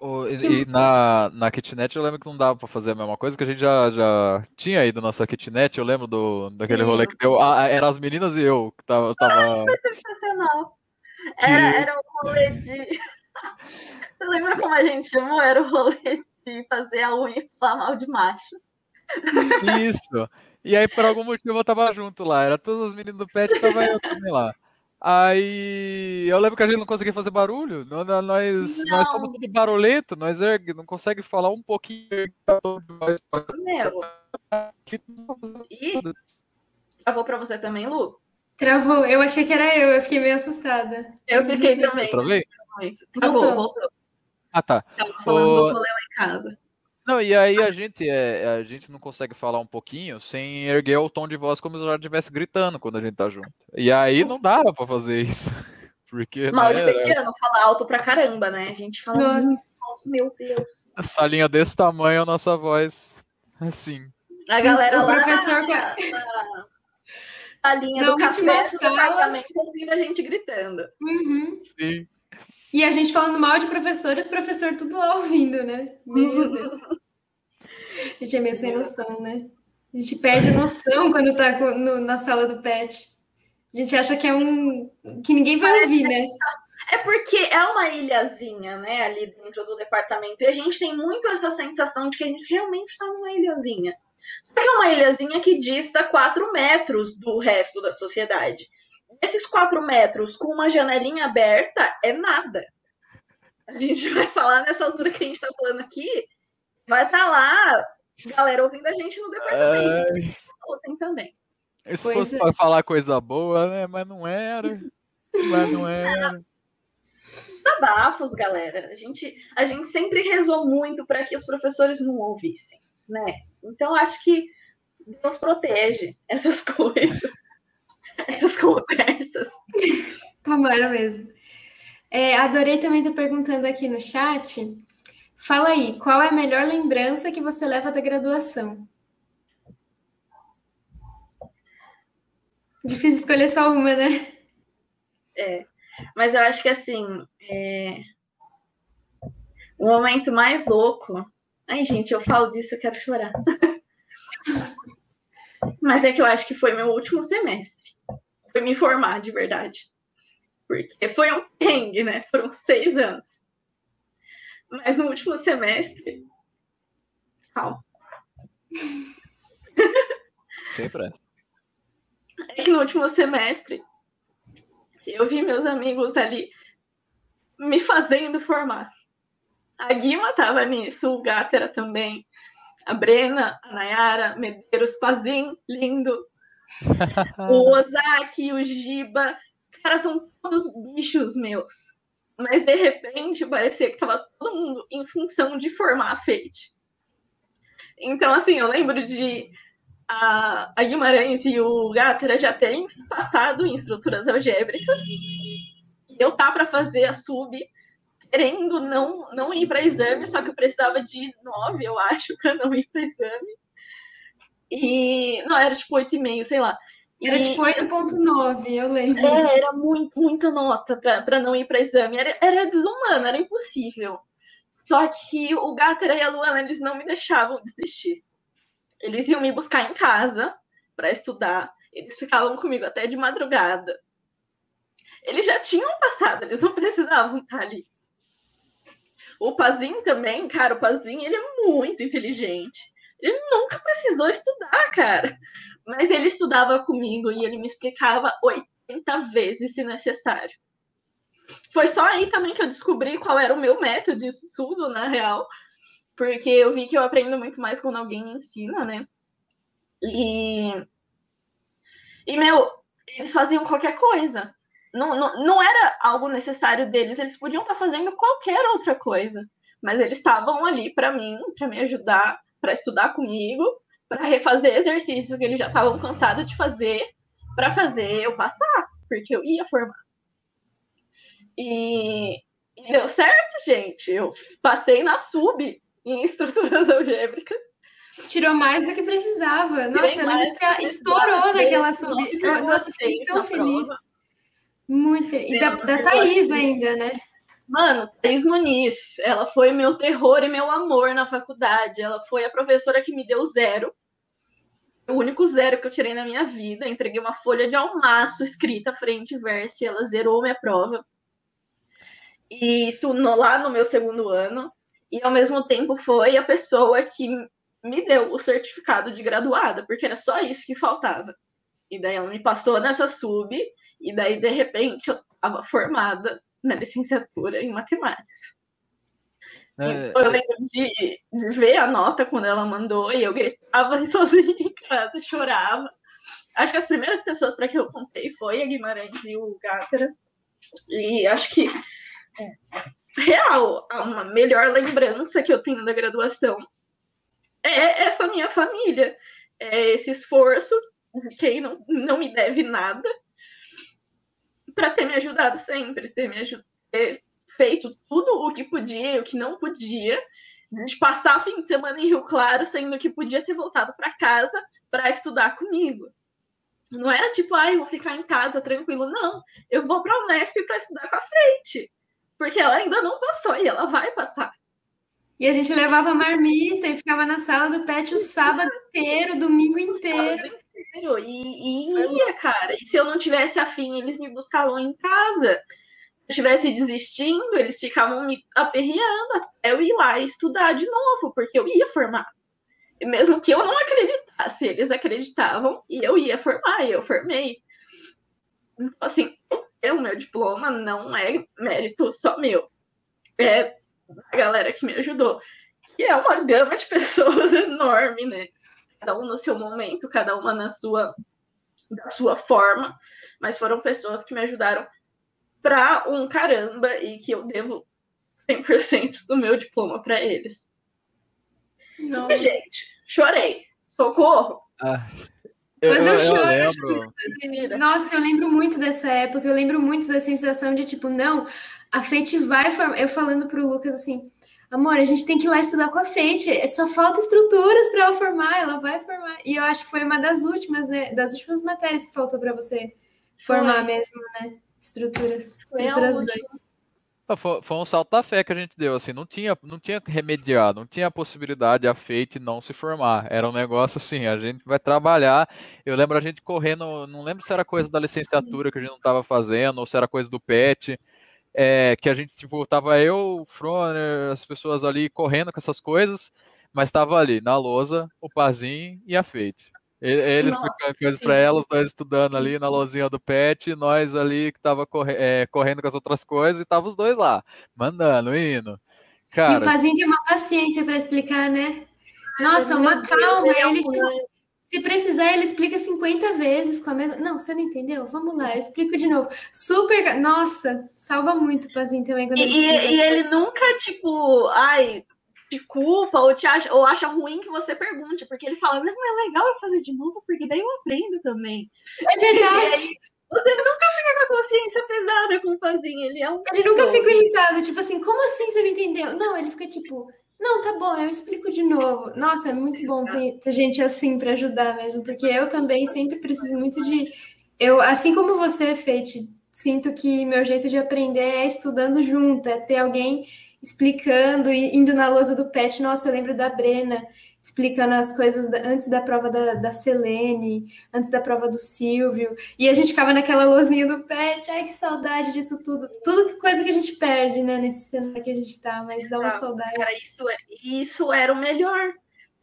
O, e, e na, na kitnet eu lembro que não dava pra fazer a mesma coisa, que a gente já, já tinha ido na nossa kitnet, eu lembro do, daquele Sim. rolê que deu. Ah, era as meninas e eu que tava. tava... Ah, foi sensacional. Que... Era, era o rolê de. Você lembra como a gente chamou? Era o rolê de fazer a unha falar mal de macho. Isso. E aí, por algum motivo, eu tava junto lá. Era todas as meninas do pet e tava eu também lá. Aí eu lembro que a gente não conseguia fazer barulho. Nós, nós, nós somos tudo barulhento, nós ergue, não consegue falar um pouquinho. Meu. E... Travou pra você também, Lu? Travou. Eu achei que era eu, eu fiquei meio assustada. Eu fiquei também. Travei? Travou, voltou. voltou. Ah, tá. Tava falando o... do rolê lá em casa. Não, e aí a gente, é, a gente não consegue falar um pouquinho sem erguer o tom de voz como se já estivesse gritando quando a gente tá junto. E aí não dava pra fazer isso. Porque, Mal né, de petiano, falar alto pra caramba, né? A gente fala Nossa. muito alto, meu Deus. Essa linha desse tamanho, a nossa voz, assim. A galera o lá professor na, na, a linha não, do café do apartamento ouvindo a gente gritando. Uhum. Sim. E a gente falando mal de professores, professor tudo lá ouvindo, né? Meu Deus. A gente é meio sem noção, né? A gente perde a noção quando tá no, na sala do pet. A gente acha que é um. que ninguém vai ouvir, né? É porque é uma ilhazinha, né, ali dentro do departamento. E a gente tem muito essa sensação de que a gente realmente está numa ilhazinha. É uma ilhazinha que dista 4 metros do resto da sociedade esses quatro metros com uma janelinha aberta é nada. A gente vai falar nessa altura que a gente está falando aqui, vai estar tá lá, galera ouvindo a gente no departamento. Tem também. Se pois fosse é. para falar coisa boa, né? Mas não era. Mas não era. Abafos, galera. A gente, a gente sempre rezou muito para que os professores não ouvissem, né? Então acho que Deus protege essas coisas essas conversas. Tomara mesmo. É, adorei também estar perguntando aqui no chat. Fala aí, qual é a melhor lembrança que você leva da graduação? Difícil escolher só uma, né? É, mas eu acho que assim, é... o momento mais louco. Ai, gente, eu falo disso, eu quero chorar. mas é que eu acho que foi meu último semestre. Foi me formar de verdade. Porque foi um perrengue, né? Foram seis anos. Mas no último semestre. Calma. Sempre é. É que no último semestre eu vi meus amigos ali me fazendo formar. A Guima tava nisso, o Gátera também, a Brena, a Nayara, Medeiros, Pazin, lindo. O Ozaki, o Giba, cara, são todos bichos meus mas de repente parecia que estava todo mundo em função de formar a Fate. Então, assim, eu lembro de a, a Guimarães e o Gatera já terem passado em estruturas algébricas e eu tá para fazer a sub querendo não, não ir para exame, só que eu precisava de nove, eu acho, para não ir para exame. E não era tipo oito e meio, sei lá. Era tipo 8.9, eu lembro. É, era muito, muita nota para não ir para exame. Era, era desumano, era impossível. Só que o Gatera e a Luana, eles não me deixavam desistir. Eles iam me buscar em casa para estudar. Eles ficavam comigo até de madrugada. Eles já tinham passado, eles não precisavam estar ali. O Pazinho também, cara, o Pazinho, ele é muito inteligente. Ele nunca precisou estudar, cara. Mas ele estudava comigo e ele me explicava 80 vezes se necessário. Foi só aí também que eu descobri qual era o meu método de estudo, na real, porque eu vi que eu aprendo muito mais quando alguém me ensina, né? E, e meu, eles faziam qualquer coisa. Não, não, não era algo necessário deles, eles podiam estar fazendo qualquer outra coisa, mas eles estavam ali para mim, para me ajudar, para estudar comigo para refazer exercício que eles já estavam cansados de fazer, para fazer eu passar, porque eu ia formar. E, e, deu certo, gente. Eu passei na sub em estruturas algébricas. Tirou mais do que precisava. Nossa, eu lembro que ela estourou naquela sub. Nossa, fiquei tão feliz. Prova. Muito feliz. E da, da Thaís ainda, né? Mano, Thaís Muniz, ela foi meu terror e meu amor na faculdade. Ela foi a professora que me deu zero o único zero que eu tirei na minha vida. Entreguei uma folha de almaço escrita frente e verso e ela zerou minha prova. E isso no, lá no meu segundo ano. E ao mesmo tempo foi a pessoa que me deu o certificado de graduada, porque era só isso que faltava. E daí ela me passou nessa sub, e daí de repente eu estava formada na licenciatura em matemática. É, então, eu lembro de, ver a nota quando ela mandou e eu gritava sozinha em casa, chorava. Acho que as primeiras pessoas para que eu contei foi a Guimarães e o Gátera. E acho que, real, uma melhor lembrança que eu tenho da graduação é essa minha família. É esse esforço quem não, não me deve nada para ter me ajudado sempre, ter me ajudado feito tudo o que podia e o que não podia, de passar o fim de semana em Rio Claro, sendo que podia ter voltado para casa para estudar comigo. Não era tipo, ah, eu vou ficar em casa tranquilo. Não, eu vou para a Unesp para estudar com a frente, porque ela ainda não passou e ela vai passar. E a gente levava marmita e ficava na sala do pet o sábado inteiro, domingo inteiro. Inteiro. E, e ia, cara. E se eu não tivesse afim, eles me buscavam em casa estivesse desistindo, eles ficavam me aperreando até eu ir lá estudar de novo, porque eu ia formar. E mesmo que eu não acreditasse, eles acreditavam e eu ia formar, e eu formei. Então, assim, o meu diploma não é mérito só meu, é a galera que me ajudou. E é uma gama de pessoas enorme, né? Cada um no seu momento, cada uma na sua, da sua forma, mas foram pessoas que me ajudaram para um caramba e que eu devo 100% do meu diploma para eles. Nossa. E, gente, chorei. Socorro. Ah, eu, Mas eu, eu choro. Eu Nossa, eu lembro muito dessa época. Eu lembro muito da sensação de tipo, não, a Fate vai formar. Eu falando pro Lucas assim, amor, a gente tem que ir lá estudar com a Fate, é, só falta estruturas para ela formar, ela vai formar. E eu acho que foi uma das últimas, né, das últimas matérias que faltou para você formar foi. mesmo, né? Estruturas, estruturas dois. Foi, foi, um salto da fé que a gente deu, assim, não tinha, não tinha que remediar, não tinha a possibilidade a Fate não se formar. Era um negócio assim, a gente vai trabalhar. Eu lembro a gente correndo, não lembro se era coisa da licenciatura que a gente não estava fazendo, ou se era coisa do PET, é, que a gente, tipo, tava eu, o Froner, as pessoas ali correndo com essas coisas, mas estava ali, na lousa, o Pazinho e a Fate. Ele explicando coisas para elas, nós estudando ali na lozinha do pet, nós ali que tava corre é, correndo com as outras coisas e tava os dois lá, mandando, indo. Cara, e o Pazinho tem uma paciência para explicar, né? Nossa, uma calma. Ele, se precisar, ele explica 50 vezes com a mesma. Não, você não entendeu? Vamos lá, eu explico de novo. Super. Nossa, salva muito o Pazinho também quando ele E, e ele nunca, tipo, ai, te culpa ou, te acha, ou acha ruim que você pergunte, porque ele fala, não, é legal eu fazer de novo, porque daí eu aprendo também. É verdade. você nunca fica com a consciência pesada com o Pazinho, ele é um... Ele nunca fica irritado, tipo assim, como assim você não entendeu? Não, ele fica tipo, não, tá bom, eu explico de novo. Nossa, é muito bom ter, ter gente assim para ajudar mesmo, porque eu também sempre preciso muito de... Eu, assim como você, Feite, sinto que meu jeito de aprender é estudando junto, é ter alguém explicando e indo na lousa do pet. Nossa, eu lembro da Brena explicando as coisas antes da prova da, da Selene, antes da prova do Silvio. E a gente ficava naquela lousinha do pet. Ai, que saudade disso tudo. Tudo coisa que a gente perde, né, nesse cenário que a gente tá, mas dá uma saudade. Cara, isso, é, isso era o melhor.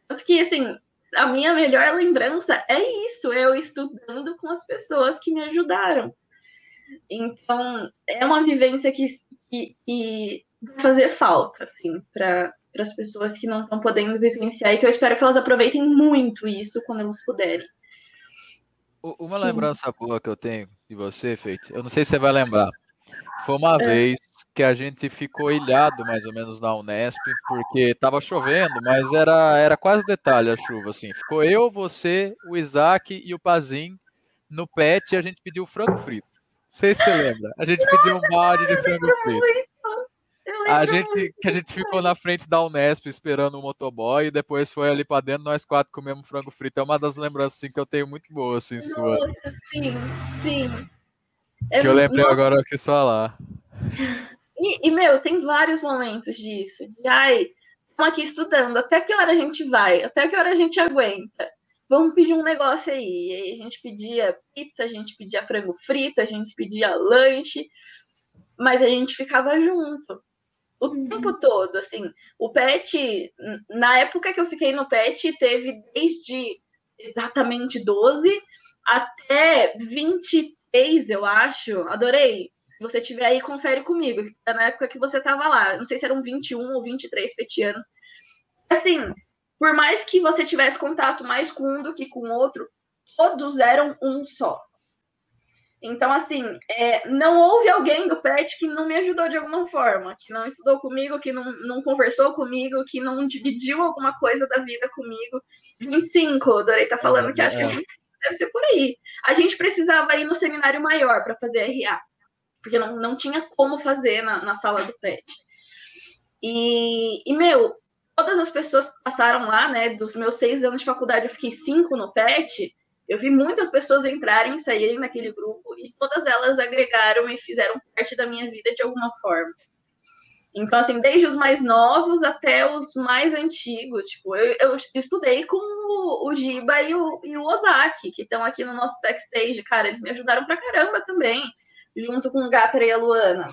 Tanto que, assim, a minha melhor lembrança é isso, eu estudando com as pessoas que me ajudaram. Então, é uma vivência que, que, que fazer falta, assim, para as pessoas que não estão podendo vivenciar e que eu espero que elas aproveitem muito isso quando elas puderem. Uma Sim. lembrança boa que eu tenho de você, Feite, eu não sei se você vai lembrar. Foi uma é. vez que a gente ficou ilhado mais ou menos na Unesp, porque estava chovendo, mas era, era quase detalhe a chuva, assim. Ficou eu, você, o Isaac e o Pazin no pet e a gente pediu frango frito. Não sei se você lembra. A gente pediu um balde de frango frito. A gente, que a gente ficou na frente da Unesp esperando o motoboy e depois foi ali para dentro, nós quatro comemos frango frito. É uma das lembranças assim, que eu tenho muito boa, assim, Nossa, sua. sim, sim. É, que eu lembrei nossa. agora que só lá. E, e, meu, tem vários momentos disso. De, ai, estamos aqui estudando, até que hora a gente vai? Até que hora a gente aguenta? Vamos pedir um negócio aí. E aí a gente pedia pizza, a gente pedia frango frito, a gente pedia lanche, mas a gente ficava junto o uhum. tempo todo, assim. O PET, na época que eu fiquei no PET, teve desde exatamente 12 até 23, eu acho. Adorei. Se você tiver aí, confere comigo. Na época que você estava lá. Não sei se eram 21 ou 23 petianos. Assim, por mais que você tivesse contato mais com um do que com o outro, todos eram um só. Então, assim, é, não houve alguém do PET que não me ajudou de alguma forma, que não estudou comigo, que não, não conversou comigo, que não dividiu alguma coisa da vida comigo. 25, adorei estar tá falando que acho que 25 é. deve ser por aí. A gente precisava ir no seminário maior para fazer RA, porque não, não tinha como fazer na, na sala do PET. E, e, meu, todas as pessoas que passaram lá, né, dos meus seis anos de faculdade, eu fiquei cinco no PET eu vi muitas pessoas entrarem e saírem naquele grupo e todas elas agregaram e fizeram parte da minha vida de alguma forma. Então, assim, desde os mais novos até os mais antigos. Tipo, eu, eu estudei com o, o Giba e o, e o Ozaki, que estão aqui no nosso backstage. Cara, eles me ajudaram pra caramba também, junto com o Gatra e a Luana.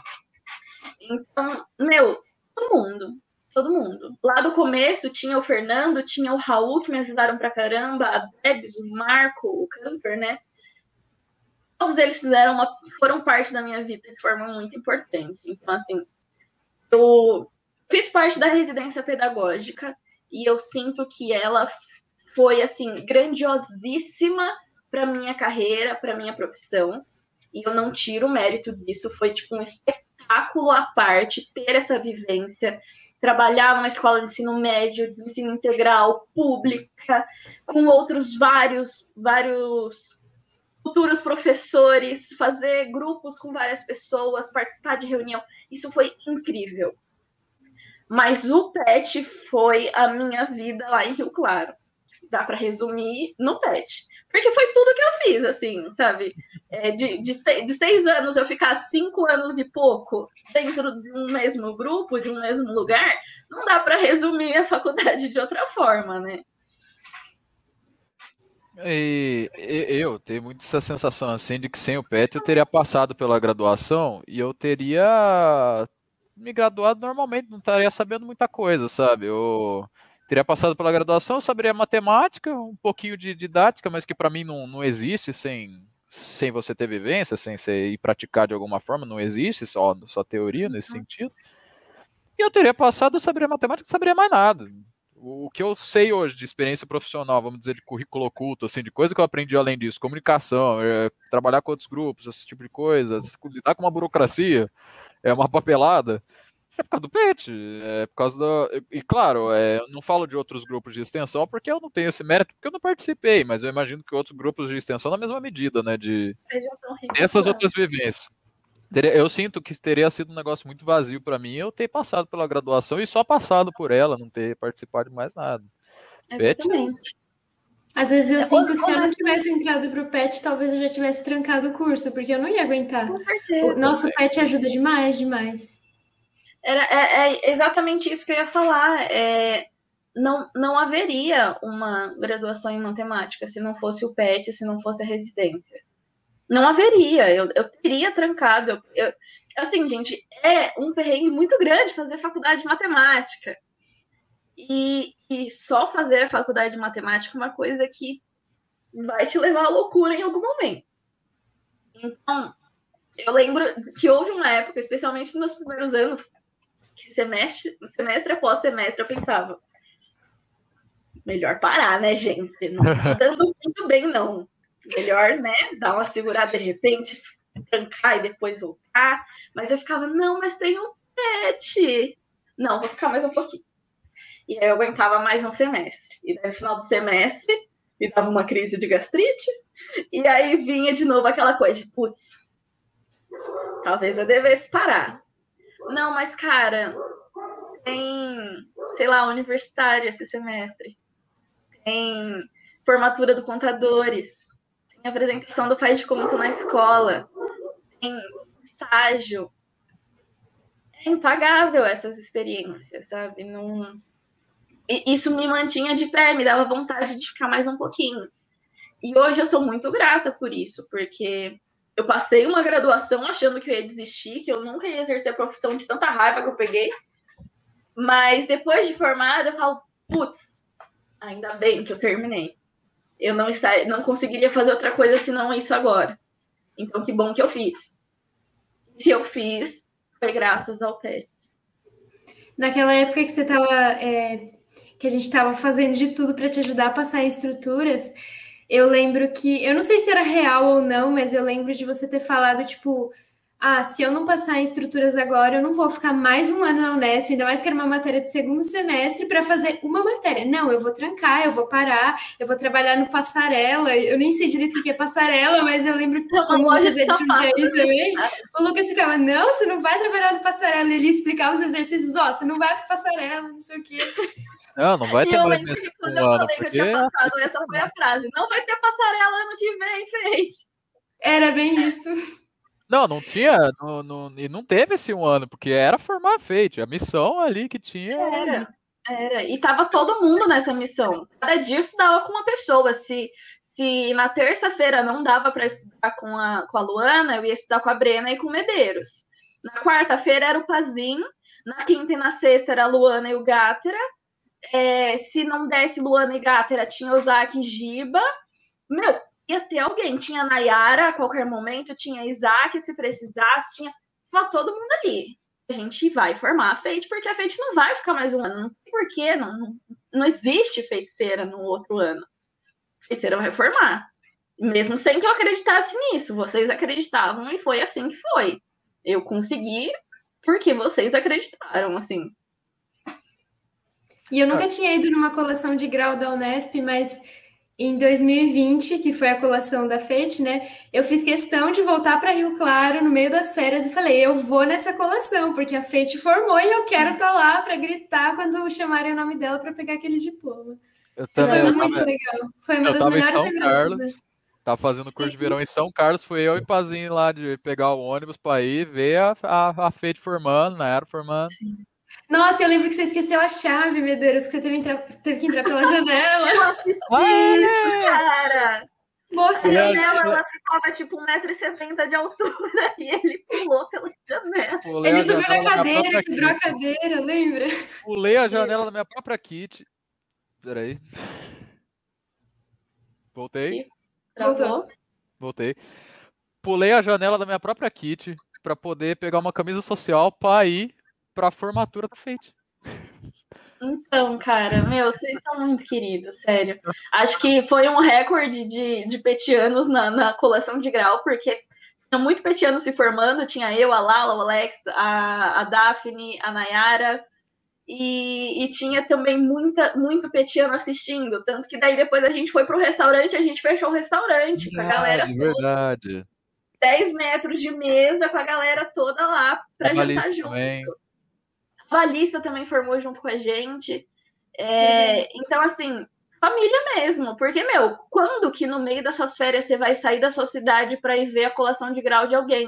Então, meu, todo mundo todo mundo. Lá do começo tinha o Fernando, tinha o Raul, que me ajudaram pra caramba, a Debs, o Marco, o Camper, né? Todos eles fizeram uma, foram parte da minha vida de forma muito importante. Então, assim, eu fiz parte da residência pedagógica e eu sinto que ela foi, assim, grandiosíssima para minha carreira, para minha profissão. E eu não tiro o mérito disso, foi tipo um espetáculo à parte ter essa vivência trabalhar numa escola de ensino médio, de ensino integral, pública, com outros vários, vários futuros professores, fazer grupos com várias pessoas, participar de reunião. Isso foi incrível. Mas o pet foi a minha vida lá em Rio Claro. Dá para resumir no pet. Porque foi tudo que eu fiz, assim, sabe? É, de, de, seis, de seis anos eu ficar cinco anos e pouco dentro de um mesmo grupo, de um mesmo lugar, não dá para resumir a faculdade de outra forma, né? E, eu tenho muito essa sensação assim de que sem o PET eu teria passado pela graduação e eu teria me graduado normalmente, não estaria sabendo muita coisa, sabe? Eu teria passado pela graduação, eu saberia matemática, um pouquinho de didática, mas que para mim não, não existe sem, sem você ter vivência, sem você ir praticar de alguma forma, não existe só, só teoria nesse uhum. sentido. E eu teria passado, eu saberia matemática, não saberia mais nada o que eu sei hoje de experiência profissional, vamos dizer, de currículo oculto, assim, de coisa que eu aprendi além disso, comunicação, é, trabalhar com outros grupos, esse tipo de coisa, lidar com uma burocracia, é uma papelada, é por causa do PET, é por causa da. E claro, é, eu não falo de outros grupos de extensão porque eu não tenho esse mérito, porque eu não participei, mas eu imagino que outros grupos de extensão, na mesma medida, né, de. Essas outras vivências. Eu sinto que teria sido um negócio muito vazio para mim eu ter passado pela graduação e só passado por ela, não ter participado de mais nada. Exatamente. Às vezes eu é, sinto que se eu não tivesse entrado para o PET, talvez eu já tivesse trancado o curso, porque eu não ia aguentar. Com certeza. O nosso PET ajuda demais, demais. Era, é, é exatamente isso que eu ia falar. É, não, não haveria uma graduação em matemática se não fosse o PET, se não fosse a residência não haveria, eu, eu teria trancado. Eu, eu, assim, gente, é um perrengue muito grande fazer faculdade de matemática. E, e só fazer a faculdade de matemática é uma coisa que vai te levar à loucura em algum momento. Então, eu lembro que houve uma época, especialmente nos meus primeiros anos, semestre, semestre após semestre, eu pensava, melhor parar, né, gente? Não tá dando muito bem, não melhor, né, dar uma segurada de repente, trancar e depois voltar. Mas eu ficava, não, mas tem um pet. Não, vou ficar mais um pouquinho. E aí eu aguentava mais um semestre. E daí no final do semestre, me dava uma crise de gastrite. E aí vinha de novo aquela coisa de, putz, talvez eu devesse parar. Não, mas cara, tem, sei lá, universitário esse semestre. Tem formatura do contadores tem apresentação do Faz de Comento na escola, tem estágio. É impagável essas experiências, sabe? Não... Isso me mantinha de pé, me dava vontade de ficar mais um pouquinho. E hoje eu sou muito grata por isso, porque eu passei uma graduação achando que eu ia desistir, que eu nunca ia exercer a profissão de tanta raiva que eu peguei. Mas depois de formada, eu falo, putz, ainda bem que eu terminei eu não, está, não conseguiria fazer outra coisa senão isso agora. Então, que bom que eu fiz. Se eu fiz, foi graças ao PET. Naquela época que você estava. É, que a gente estava fazendo de tudo para te ajudar a passar em estruturas, eu lembro que. Eu não sei se era real ou não, mas eu lembro de você ter falado, tipo ah, se eu não passar em estruturas agora, eu não vou ficar mais um ano na Unesp, ainda mais que era uma matéria de segundo semestre, para fazer uma matéria. Não, eu vou trancar, eu vou parar, eu vou trabalhar no passarela. Eu nem sei direito o que é passarela, mas eu lembro que como o Lucas é de Jundiaí também, o Lucas ficava, não, você não vai trabalhar no passarela. Ele explicava os exercícios, ó, oh, você não vai para passarela, não sei o quê. Não, não vai ter mais lembro que quando eu falei que eu tinha passado, essa foi a frase, não vai ter passarela ano que vem, fez. Era bem isso. Não, não tinha, não, não, e não teve esse um ano, porque era formar feito, a missão ali que tinha. Era, era, e tava todo mundo nessa missão. Cada dia estudava com uma pessoa. Se, se na terça-feira não dava para estudar com a, com a Luana, eu ia estudar com a Brena e com o Medeiros. Na quarta-feira era o Pazinho, na quinta e na sexta era a Luana e o Gátera. É, se não desse Luana e Gátera, tinha o Zac e Giba. Meu, ia ter alguém. Tinha a Nayara a qualquer momento, tinha Isaac se precisasse, tinha todo mundo ali. A gente vai formar a Fate, porque a Fate não vai ficar mais um ano. Não tem porquê, não, não, não existe feiticeira no outro ano. A feiticeira vai formar. Mesmo sem que eu acreditasse nisso. Vocês acreditavam e foi assim que foi. Eu consegui porque vocês acreditaram, assim. E eu nunca tinha ido numa coleção de grau da Unesp, mas em 2020, que foi a colação da FET, né? Eu fiz questão de voltar para Rio Claro no meio das férias e falei: eu vou nessa colação, porque a FET formou e eu quero estar tá lá para gritar quando chamarem o nome dela para pegar aquele diploma. Eu também, foi eu muito tava, legal. Foi uma eu das tava em melhores São lembranças. Carlos. né? Tava fazendo curso de verão em São Carlos, fui eu e Pazinho lá de pegar o ônibus pra ir ver a, a, a Fate formando, na era formando. Nossa, eu lembro que você esqueceu a chave, Medeiros, que você teve, entrar- teve que entrar pela janela. Eu assisti isso, cara. A Moça, É. janela, ela ficava tipo 1,70m de altura e ele pulou pela janela. Pulei ele a subiu janela na cadeira, quebrou a cadeira, lembra? Pulei a janela da minha própria kit. Peraí. Voltei, Travou. voltei. Pulei a janela da minha própria kit pra poder pegar uma camisa social pra ir pra formatura da Fate. Então, cara, meu, vocês são muito queridos, sério. Acho que foi um recorde de, de petianos na, na coleção de grau, porque tinha muito petiano se formando, tinha eu, a Lala, o Alex, a, a Daphne, a Nayara, e, e tinha também muita, muito petiano assistindo, tanto que daí depois a gente foi pro restaurante, a gente fechou o restaurante com a galera Verdade, verdade. 10 metros de mesa com a galera toda lá pra A Valista junto. também. Valista também formou junto com a gente. É, então, assim, família mesmo. Porque, meu, quando que no meio das suas férias você vai sair da sua cidade pra ir ver a colação de grau de alguém?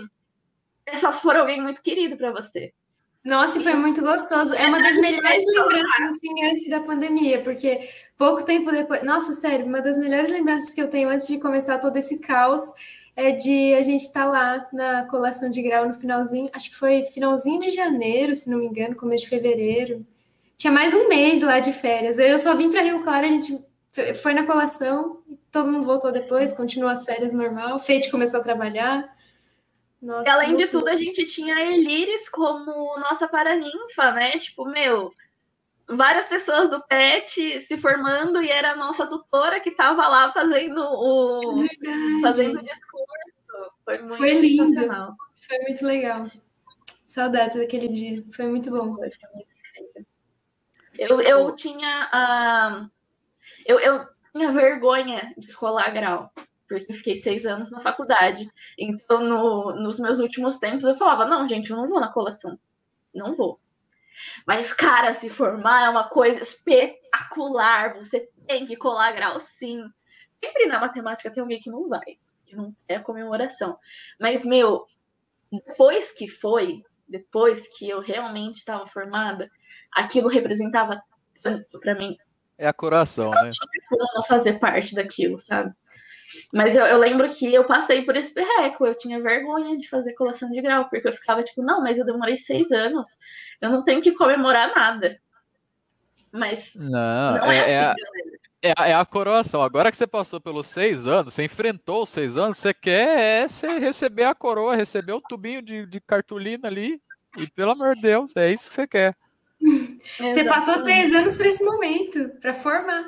É Só se for alguém muito querido pra você. Nossa, e foi muito gostoso. É uma das melhores lembranças, assim, antes da pandemia, porque pouco tempo depois. Nossa, sério, uma das melhores lembranças que eu tenho antes de começar todo esse caos é de a gente estar lá na colação de grau no finalzinho. Acho que foi finalzinho de janeiro, se não me engano, começo de fevereiro. Tinha mais um mês lá de férias. Eu só vim para Rio Claro, a gente foi na colação, todo mundo voltou depois, continuou as férias normal. Feite começou a trabalhar. Nossa, E além de tudo, a gente tinha a Elires como nossa paraninfa, né? Tipo, meu, várias pessoas do PET se formando e era a nossa tutora que tava lá fazendo o Verdade. fazendo o discurso. Foi muito Foi lindo. Foi muito legal. Saudades daquele dia. Foi muito bom. Foi, muito. Eu, eu tinha a. Eu, eu tinha vergonha de colar grau, porque eu fiquei seis anos na faculdade. Então, no- nos meus últimos tempos, eu falava: não, gente, eu não vou na colação. Não vou. Mas, cara, se formar é uma coisa espetacular. Você tem que colar grau, sim. Sempre na matemática tem alguém que não vai, que não é comemoração. Mas, meu, depois que foi, depois que eu realmente estava formada, aquilo representava tanto para mim É a coração, né? como não fazer parte daquilo, sabe? Mas eu, eu lembro que eu passei por esse perreco, eu tinha vergonha de fazer colação de grau, porque eu ficava tipo, não, mas eu demorei seis anos, eu não tenho que comemorar nada. Mas Não, não é, é, assim, é, a- galera. é, a- é a coroação. Agora que você passou pelos seis anos, você enfrentou os seis anos, você quer é você receber a coroa, receber o tubinho de, de cartolina ali. E pelo amor de Deus, é isso que você quer. Você passou seis anos para esse momento, para formar.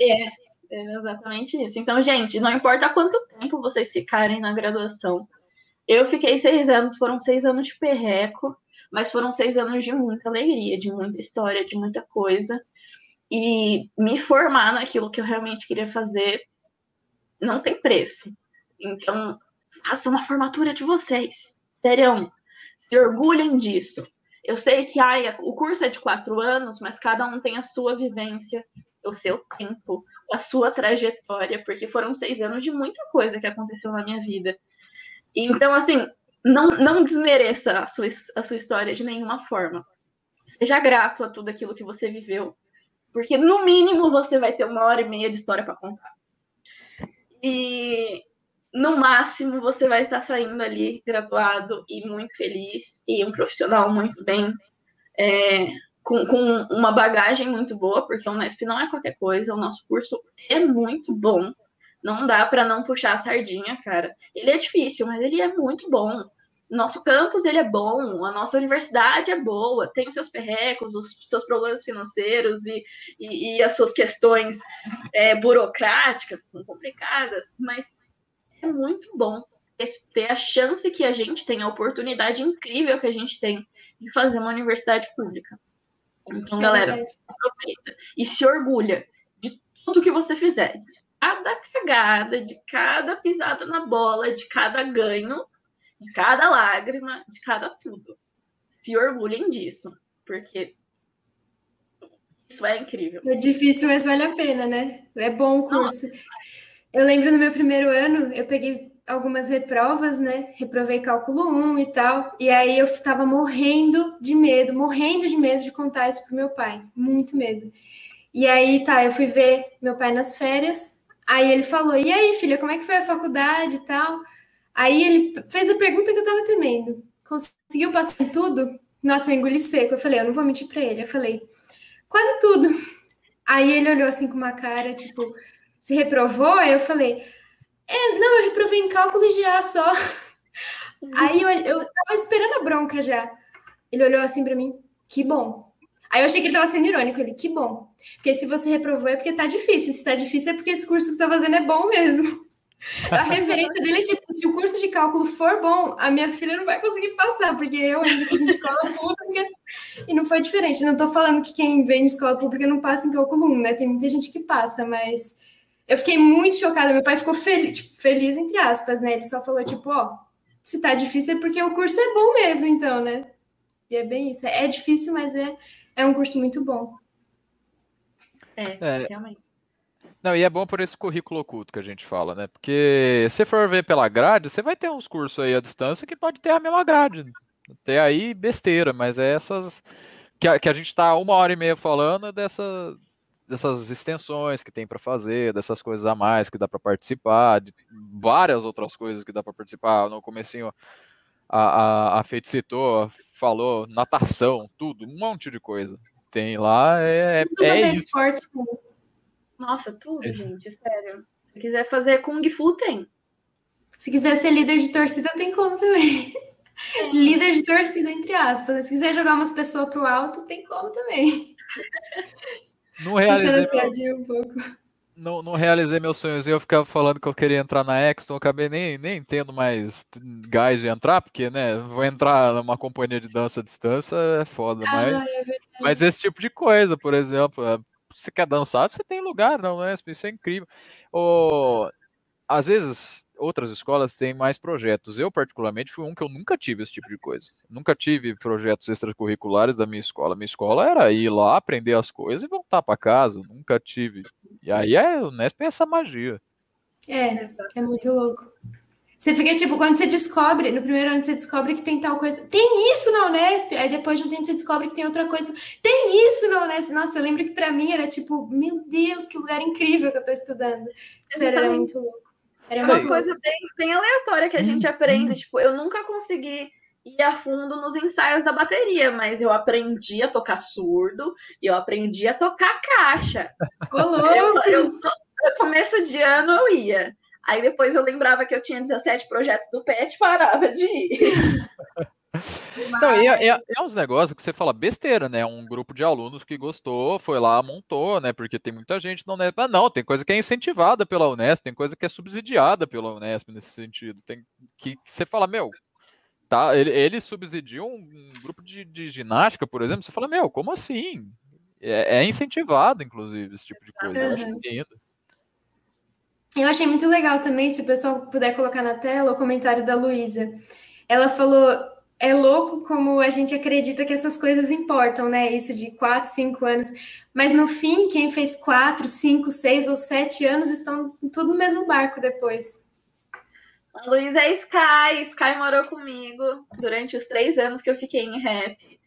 É exatamente isso. Então, gente, não importa quanto tempo vocês ficarem na graduação. Eu fiquei seis anos, foram seis anos de perreco, mas foram seis anos de muita alegria, de muita história, de muita coisa. E me formar naquilo que eu realmente queria fazer não tem preço. Então, façam a formatura de vocês. Serão. Se orgulhem disso. Eu sei que ai, o curso é de quatro anos, mas cada um tem a sua vivência, o seu tempo, a sua trajetória, porque foram seis anos de muita coisa que aconteceu na minha vida. Então, assim, não, não desmereça a sua, a sua história de nenhuma forma. Seja grato a tudo aquilo que você viveu, porque no mínimo você vai ter uma hora e meia de história para contar. E no máximo você vai estar saindo ali graduado e muito feliz, e um profissional muito bem. é, com, com uma bagagem muito boa, porque o Unesp não é qualquer coisa, o nosso curso é muito bom. Não dá para não puxar a sardinha, cara. Ele é difícil, mas ele é muito bom. Nosso campus ele é bom, a nossa universidade é boa, tem os seus perrecos, os seus problemas financeiros e, e, e as suas questões é, burocráticas, são complicadas, mas é muito bom ter a chance que a gente tem, a oportunidade incrível que a gente tem de fazer uma universidade pública. Então, É galera, verdade. aproveita e se orgulha de tudo que você fizer. cada cagada, de cada pisada na bola, de cada ganho, de cada lágrima, de cada tudo. Se orgulhem disso, porque isso é incrível. É difícil, mas vale a pena, né? É bom o curso. Eu lembro no meu primeiro ano, eu peguei algumas reprovas, né? Reprovei cálculo 1 e tal. E aí eu tava morrendo de medo, morrendo de medo de contar isso pro meu pai. Muito medo. E aí, tá, eu fui ver meu pai nas férias. Aí ele falou: E aí, filha, como é que foi a faculdade e tal? Aí ele fez a pergunta que eu tava temendo. Conseguiu passar em tudo? Nossa, eu engoli seco. Eu falei: Eu não vou mentir pra ele. Eu falei: Quase tudo. Aí ele olhou assim com uma cara, tipo, se reprovou? Aí eu falei: É, não, eu reprovei em cálculo de A só. Uhum. Aí eu, eu tava esperando a bronca já. Ele olhou assim para mim: Que bom. Aí eu achei que ele estava sendo irônico. Ele, que bom. Porque se você reprovou é porque tá difícil. Se tá difícil é porque esse curso que você tá fazendo é bom mesmo. A referência dele é tipo, se o curso de cálculo for bom, a minha filha não vai conseguir passar, porque eu ainda fiz em escola pública e não foi diferente. Não tô falando que quem vem de escola pública não passa em cálculo 1, né? Tem muita gente que passa, mas eu fiquei muito chocada. Meu pai ficou feliz, tipo, feliz entre aspas, né? Ele só falou, tipo, ó, se tá difícil é porque o curso é bom mesmo, então, né? E é bem isso. É difícil, mas é é um curso muito bom. É, é, realmente. Não, e é bom por esse currículo oculto que a gente fala, né? Porque se for ver pela grade, você vai ter uns cursos aí à distância que pode ter a mesma grade. Ter aí besteira, mas é essas. Que a, que a gente está uma hora e meia falando é dessa, dessas extensões que tem para fazer, dessas coisas a mais que dá para participar, de várias outras coisas que dá para participar. No comecinho a, a, a Feite citou, falou, natação, tudo, um monte de coisa. Tem lá, é, tudo é, é isso. Esporte, Nossa, tudo, é. gente, sério. Se quiser fazer Kung Fu, tem. Se quiser ser líder de torcida, tem como também. É. líder de torcida, entre aspas. Se quiser jogar umas pessoas pro alto, tem como também. Não realizei. Um pouco não, não realizei meus sonhos. Eu ficava falando que eu queria entrar na Exton, acabei nem, nem tendo mais gás de entrar, porque, né, vou entrar numa companhia de dança à distância, é foda, ah, mas, é mas esse tipo de coisa, por exemplo, é, você quer dançar, você tem lugar, não é? Isso é incrível. Ou, às vezes, outras escolas têm mais projetos. Eu, particularmente, fui um que eu nunca tive esse tipo de coisa. Nunca tive projetos extracurriculares da minha escola. Minha escola era ir lá, aprender as coisas e voltar para casa. Nunca tive. E aí é, o Nesp é essa magia. É, é muito louco. Você fica tipo, quando você descobre, no primeiro ano você descobre que tem tal coisa. Tem isso na Unesp! Aí depois de um tempo você descobre que tem outra coisa. Tem isso na Unesp! Nossa, eu lembro que para mim era tipo, meu Deus, que lugar incrível que eu tô estudando. Isso era muito louco. Era é uma coisa bem, bem aleatória que a gente aprende. Tipo, eu nunca consegui ir a fundo nos ensaios da bateria, mas eu aprendi a tocar surdo e eu aprendi a tocar caixa. Eu, eu, no começo de ano eu ia. Aí depois eu lembrava que eu tinha 17 projetos do PET e parava de ir. Então, é, é, é, uns negócios que você fala besteira, né? Um grupo de alunos que gostou, foi lá, montou, né? Porque tem muita gente na Unesp. Mas não, tem coisa que é incentivada pela Unesp, tem coisa que é subsidiada pela Unesp nesse sentido. Tem que, que você fala, meu, tá? Ele, ele subsidiou um, um grupo de, de, ginástica, por exemplo. Você fala, meu, como assim? É, é incentivado, inclusive, esse tipo de coisa. Uhum. Eu acho lindo. Eu achei muito legal também, se o pessoal puder colocar na tela, o comentário da Luísa. Ela falou é louco como a gente acredita que essas coisas importam, né? Isso de quatro, cinco anos. Mas no fim, quem fez quatro, cinco, seis ou sete anos estão tudo no mesmo barco depois. A Luísa é Sky. Sky morou comigo durante os três anos que eu fiquei em rap.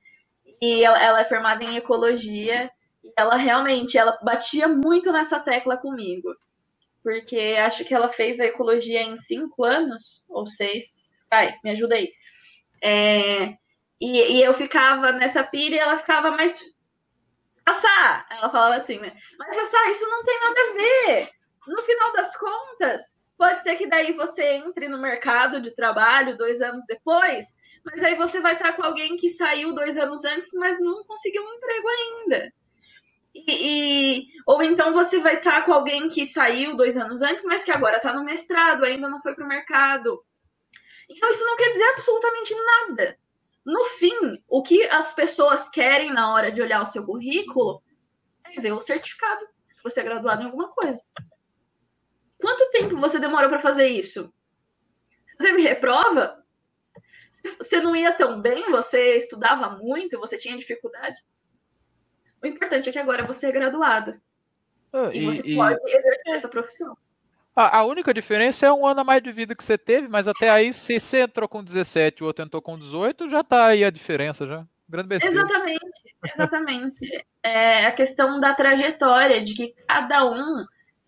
E ela, é formada em ecologia. E ela realmente, ela batia muito nessa tecla comigo. Porque acho que ela fez a ecologia em cinco anos ou seis. Vai, me ajuda aí é, e, e, eu ficava nessa pira e ela ficava, mas Assá, ela falava assim, né? Mas Assá, isso não tem nada a ver. No final das contas, pode ser que daí você entre no mercado de trabalho dois anos depois, mas aí você vai estar com alguém que saiu dois anos antes, mas não conseguiu um emprego ainda. E, e, ou então você vai estar com alguém que saiu dois anos antes, mas que agora está no mestrado, ainda não foi para o mercado. Então, isso não quer dizer absolutamente nada. No fim, o que as pessoas querem na hora de olhar o seu currículo é ver o certificado, você é graduado em alguma coisa. quanto tempo você demorou para fazer isso? Você me reprova? Você não ia tão bem, você estudava muito, você tinha dificuldade. O importante é que agora você é graduado. Ah, e, e, você e... pode exercer essa profissão. A, a, única diferença é um ano a mais de vida que você teve, mas até aí, se você entrou com 17 e o outro entrou com 18, já tá aí a diferença já. Grande besteira. Exatamente, exatamente. é a questão da trajetória, de que cada um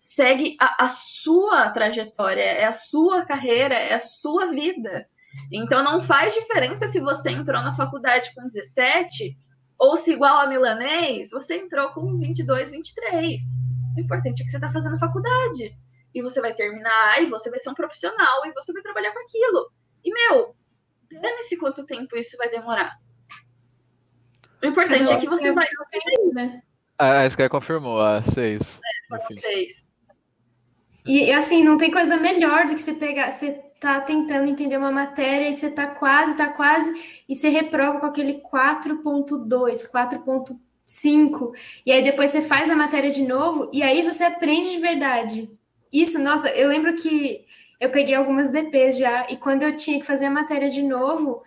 segue a, a, sua trajetória, é a sua carreira, é a sua vida. Então não faz diferença se você entrou na faculdade com 17 ou se igual a milanês, você entrou com 22, 23. O importante é que você está fazendo faculdade. E você vai terminar, e você vai ser um profissional, e você vai trabalhar com aquilo. E, meu, dane-se quanto tempo isso vai demorar. O importante é que você vai. Tempo, né? A Sky confirmou, a seis. É, foram seis. E assim, não tem coisa melhor do que você pegar. Você tá tentando entender uma matéria e você tá quase, tá quase, e você reprova com aquele 4.2, 4.5, e aí depois você faz a matéria de novo, e aí você aprende de verdade. Isso, nossa, eu lembro que eu peguei algumas DPs já, e quando eu tinha que fazer a matéria de novo,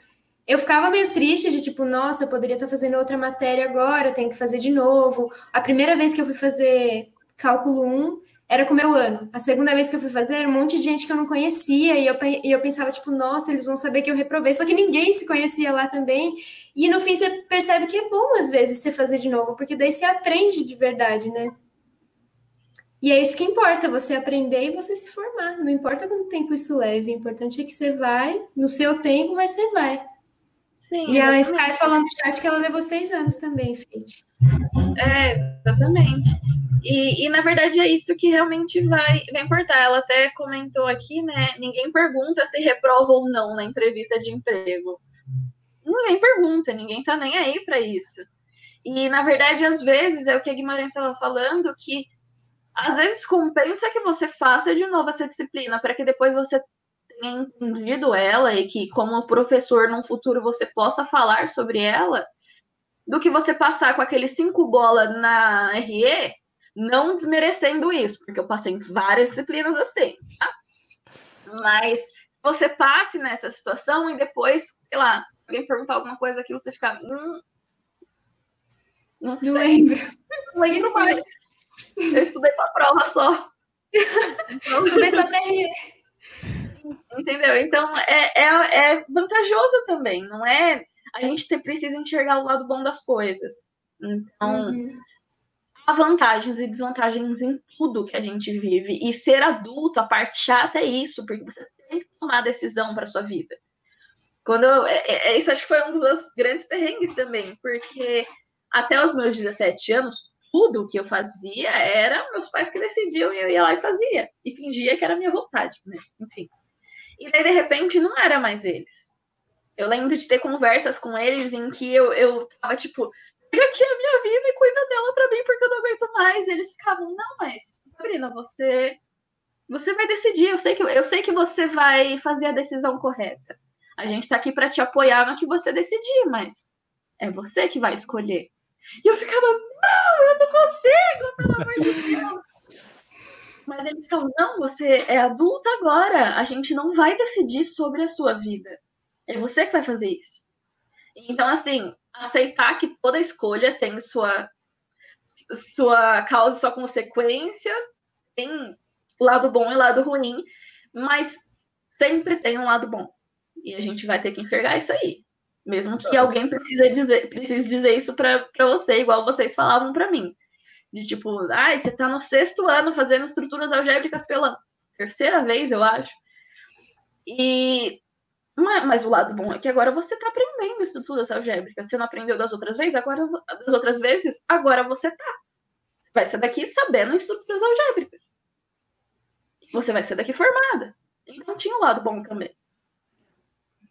eu ficava meio triste de tipo, nossa, eu poderia estar fazendo outra matéria agora, tenho que fazer de novo. A primeira vez que eu fui fazer cálculo 1, era com o meu ano. A segunda vez que eu fui fazer, era um monte de gente que eu não conhecia, e eu, e eu pensava, tipo, nossa, eles vão saber que eu reprovei. Só que ninguém se conhecia lá também. E no fim você percebe que é bom, às vezes, você fazer de novo, porque daí você aprende de verdade, né? E é isso que importa, você aprender e você se formar. Não importa quanto tempo isso leve, o importante é que você vai, no seu tempo, mas você vai. Sim, e a Sky falando no chat que ela levou seis anos também, Fede. É, exatamente. E, e, na verdade é isso que realmente vai, vai importar. Ela até comentou aqui, né? Ninguém pergunta se reprova ou não na entrevista de emprego. Ninguém pergunta, ninguém tá nem aí para isso. E na verdade, às vezes, é o que a Guimarães estava falando, que às vezes compensa que você faça de novo essa disciplina, para que depois você tenha entendido ela e que, como professor, no futuro você possa falar sobre ela, do que você passar com aquele cinco bola na RE não desmerecendo isso, porque eu passei em várias disciplinas assim, tá? Mas você passe nessa situação e depois, sei lá, se alguém perguntar alguma coisa aqui, você ficar. Hum, não, não lembro. Não lembro mais. Eu estudei pra prova só. Não estudei só pra RE. Entendeu? Então é, é, é vantajoso também, não é? A gente precisa enxergar o lado bom das coisas. Então, uhum há vantagens e desvantagens em tudo que a gente vive. E ser adulto, a parte chata é isso, porque você tem que tomar decisão para sua vida. Quando eu, é, é, é, isso acho que foi um dos grandes perrengues também, porque até os meus 17 anos, tudo que eu fazia era meus pais que decidiam e eu ia lá e fazia. E fingia que era minha vontade, né? Enfim. E daí, de repente, não era mais eles. Eu lembro de ter conversas com eles em que eu, eu tava tipo, pega aqui a minha vida e cuida dela para mim, porque eu não aguento mais. E eles ficavam, não, mas, Sabrina, você. Você vai decidir, eu sei, que, eu sei que você vai fazer a decisão correta. A gente está aqui para te apoiar no que você decidir, mas é você que vai escolher. E eu ficava, não, eu não consigo, pelo amor de Deus. Mas eles falam, não, você é adulta agora, a gente não vai decidir sobre a sua vida. É você que vai fazer isso. Então, assim, aceitar que toda escolha tem sua, sua causa sua consequência, tem lado bom e lado ruim, mas sempre tem um lado bom. E a gente vai ter que enxergar isso aí. Mesmo que alguém precise dizer, precise dizer isso para você, igual vocês falavam para mim. De tipo, ai, ah, você tá no sexto ano fazendo estruturas algébricas pela terceira vez, eu acho. E mas o lado bom é que agora você está aprendendo estruturas algébricas. Você não aprendeu das outras vezes, agora das outras vezes, agora você tá. Vai ser daqui sabendo estruturas algébricas. Você vai ser daqui formada. Então tinha um lado bom também.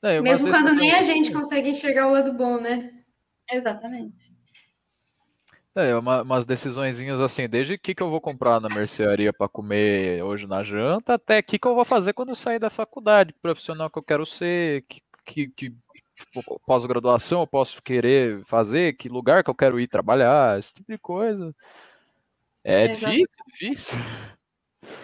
É, Mesmo quando nem a gente consegue enxergar o lado bom, né? Exatamente. É, uma, umas decisõezinhas assim, desde o que, que eu vou comprar na mercearia para comer hoje na janta, até o que, que eu vou fazer quando eu sair da faculdade, que profissional que eu quero ser, que, que, que tipo, pós-graduação eu posso querer fazer, que lugar que eu quero ir trabalhar, esse tipo de coisa. É, é difícil, difícil.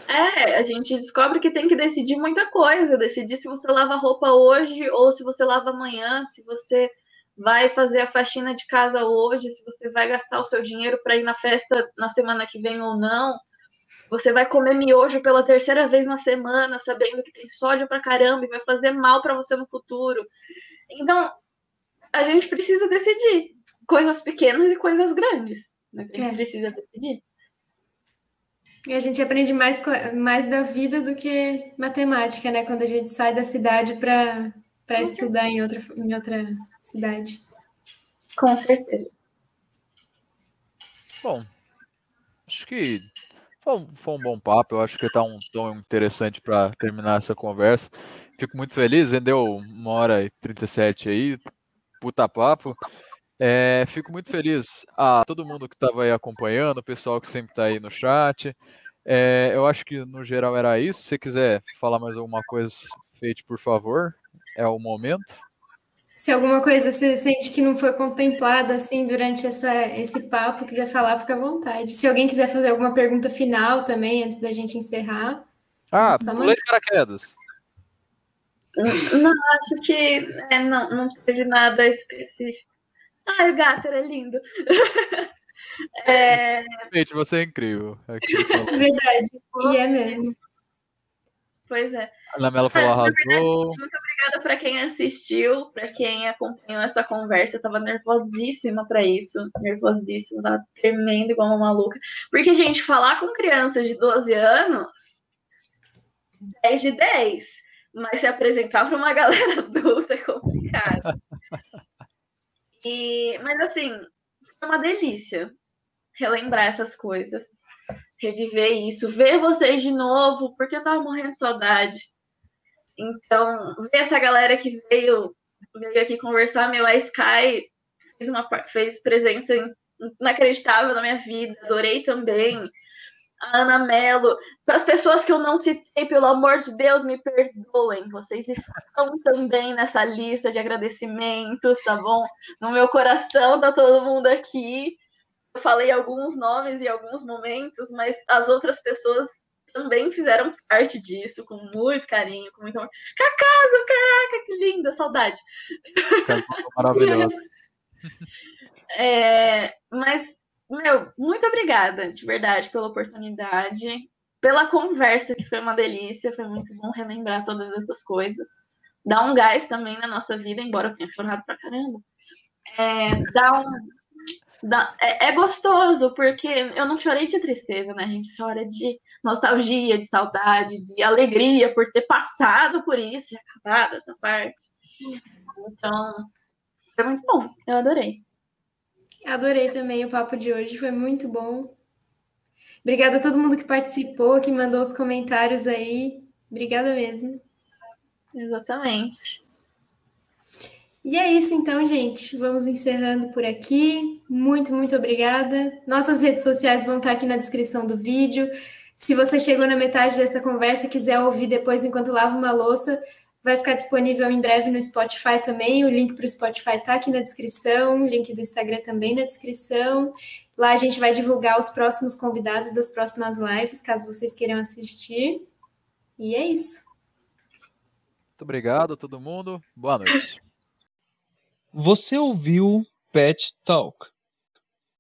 É, a gente descobre que tem que decidir muita coisa, decidir se você lava roupa hoje ou se você lava amanhã, se você vai fazer a faxina de casa hoje, se você vai gastar o seu dinheiro para ir na festa na semana que vem ou não. Você vai comer miojo pela terceira vez na semana, sabendo que tem sódio pra caramba e vai fazer mal para você no futuro. Então, a gente precisa decidir coisas pequenas e coisas grandes. Né? A gente é. precisa decidir. E a gente aprende mais, mais da vida do que matemática, né? Quando a gente sai da cidade para estudar em outra, em outra cidade. Com certeza. Bom, acho que foi, foi um bom papo. Eu acho que está um tom interessante para terminar essa conversa. Fico muito feliz, rendeu uma hora e 37 aí, puta papo. É, fico muito feliz a todo mundo que estava aí acompanhando, o pessoal que sempre está aí no chat. É, eu acho que no geral era isso. Se você quiser falar mais alguma coisa, feite por favor, é o momento. Se alguma coisa você sente que não foi contemplada assim durante essa, esse papo, quiser falar, fica à vontade. Se alguém quiser fazer alguma pergunta final também, antes da gente encerrar. Ah, pulei de paraquedas. Não, acho que é, não, não teve nada específico. Ai, o gato era lindo. é... Gente, você é incrível. É Verdade, e é mesmo. Pois é. A Lamela falou, arrasou. Verdade, muito obrigada para quem assistiu, para quem acompanhou essa conversa. Eu tava nervosíssima para isso. Nervosíssima, tava tremendo igual uma maluca. Porque, gente, falar com crianças de 12 anos, 10 de 10 mas se apresentar para uma galera adulta é complicado. E, mas assim, é uma delícia relembrar essas coisas, reviver isso, ver vocês de novo, porque eu tava morrendo de saudade. Então, ver essa galera que veio, veio aqui conversar, meu, a Sky fez, uma, fez presença inacreditável na minha vida, adorei também a Ana Mello, para as pessoas que eu não citei, pelo amor de Deus, me perdoem. Vocês estão também nessa lista de agradecimentos, tá bom? No meu coração tá todo mundo aqui. Eu falei alguns nomes em alguns momentos, mas as outras pessoas também fizeram parte disso, com muito carinho, com muito amor. Cacaso, caraca, que linda, saudade. Maravilhoso. é, mas meu, muito obrigada, de verdade, pela oportunidade, pela conversa, que foi uma delícia, foi muito bom relembrar todas essas coisas. Dá um gás também na nossa vida, embora eu tenha chorado pra caramba. É, dá um. Dá, é, é, gostoso, porque eu não chorei de tristeza, né? A gente chora de nostalgia, de saudade, de alegria por ter passado por isso e acabado essa parte. Então, foi muito bom, eu adorei. Adorei também o papo de hoje, foi muito bom. Obrigada a todo mundo que participou, que mandou os comentários aí. Obrigada mesmo. Exatamente. E é isso então, gente. Vamos encerrando por aqui. Muito, muito obrigada. Nossas redes sociais vão estar aqui na descrição do vídeo. Se você chegou na metade dessa conversa e quiser ouvir depois enquanto lava uma louça, Vai ficar disponível em breve no Spotify também. O link para o Spotify está aqui na descrição, o link do Instagram também na descrição. Lá a gente vai divulgar os próximos convidados das próximas lives, caso vocês queiram assistir. E é isso. Muito obrigado a todo mundo. Boa noite. Você ouviu Pet Talk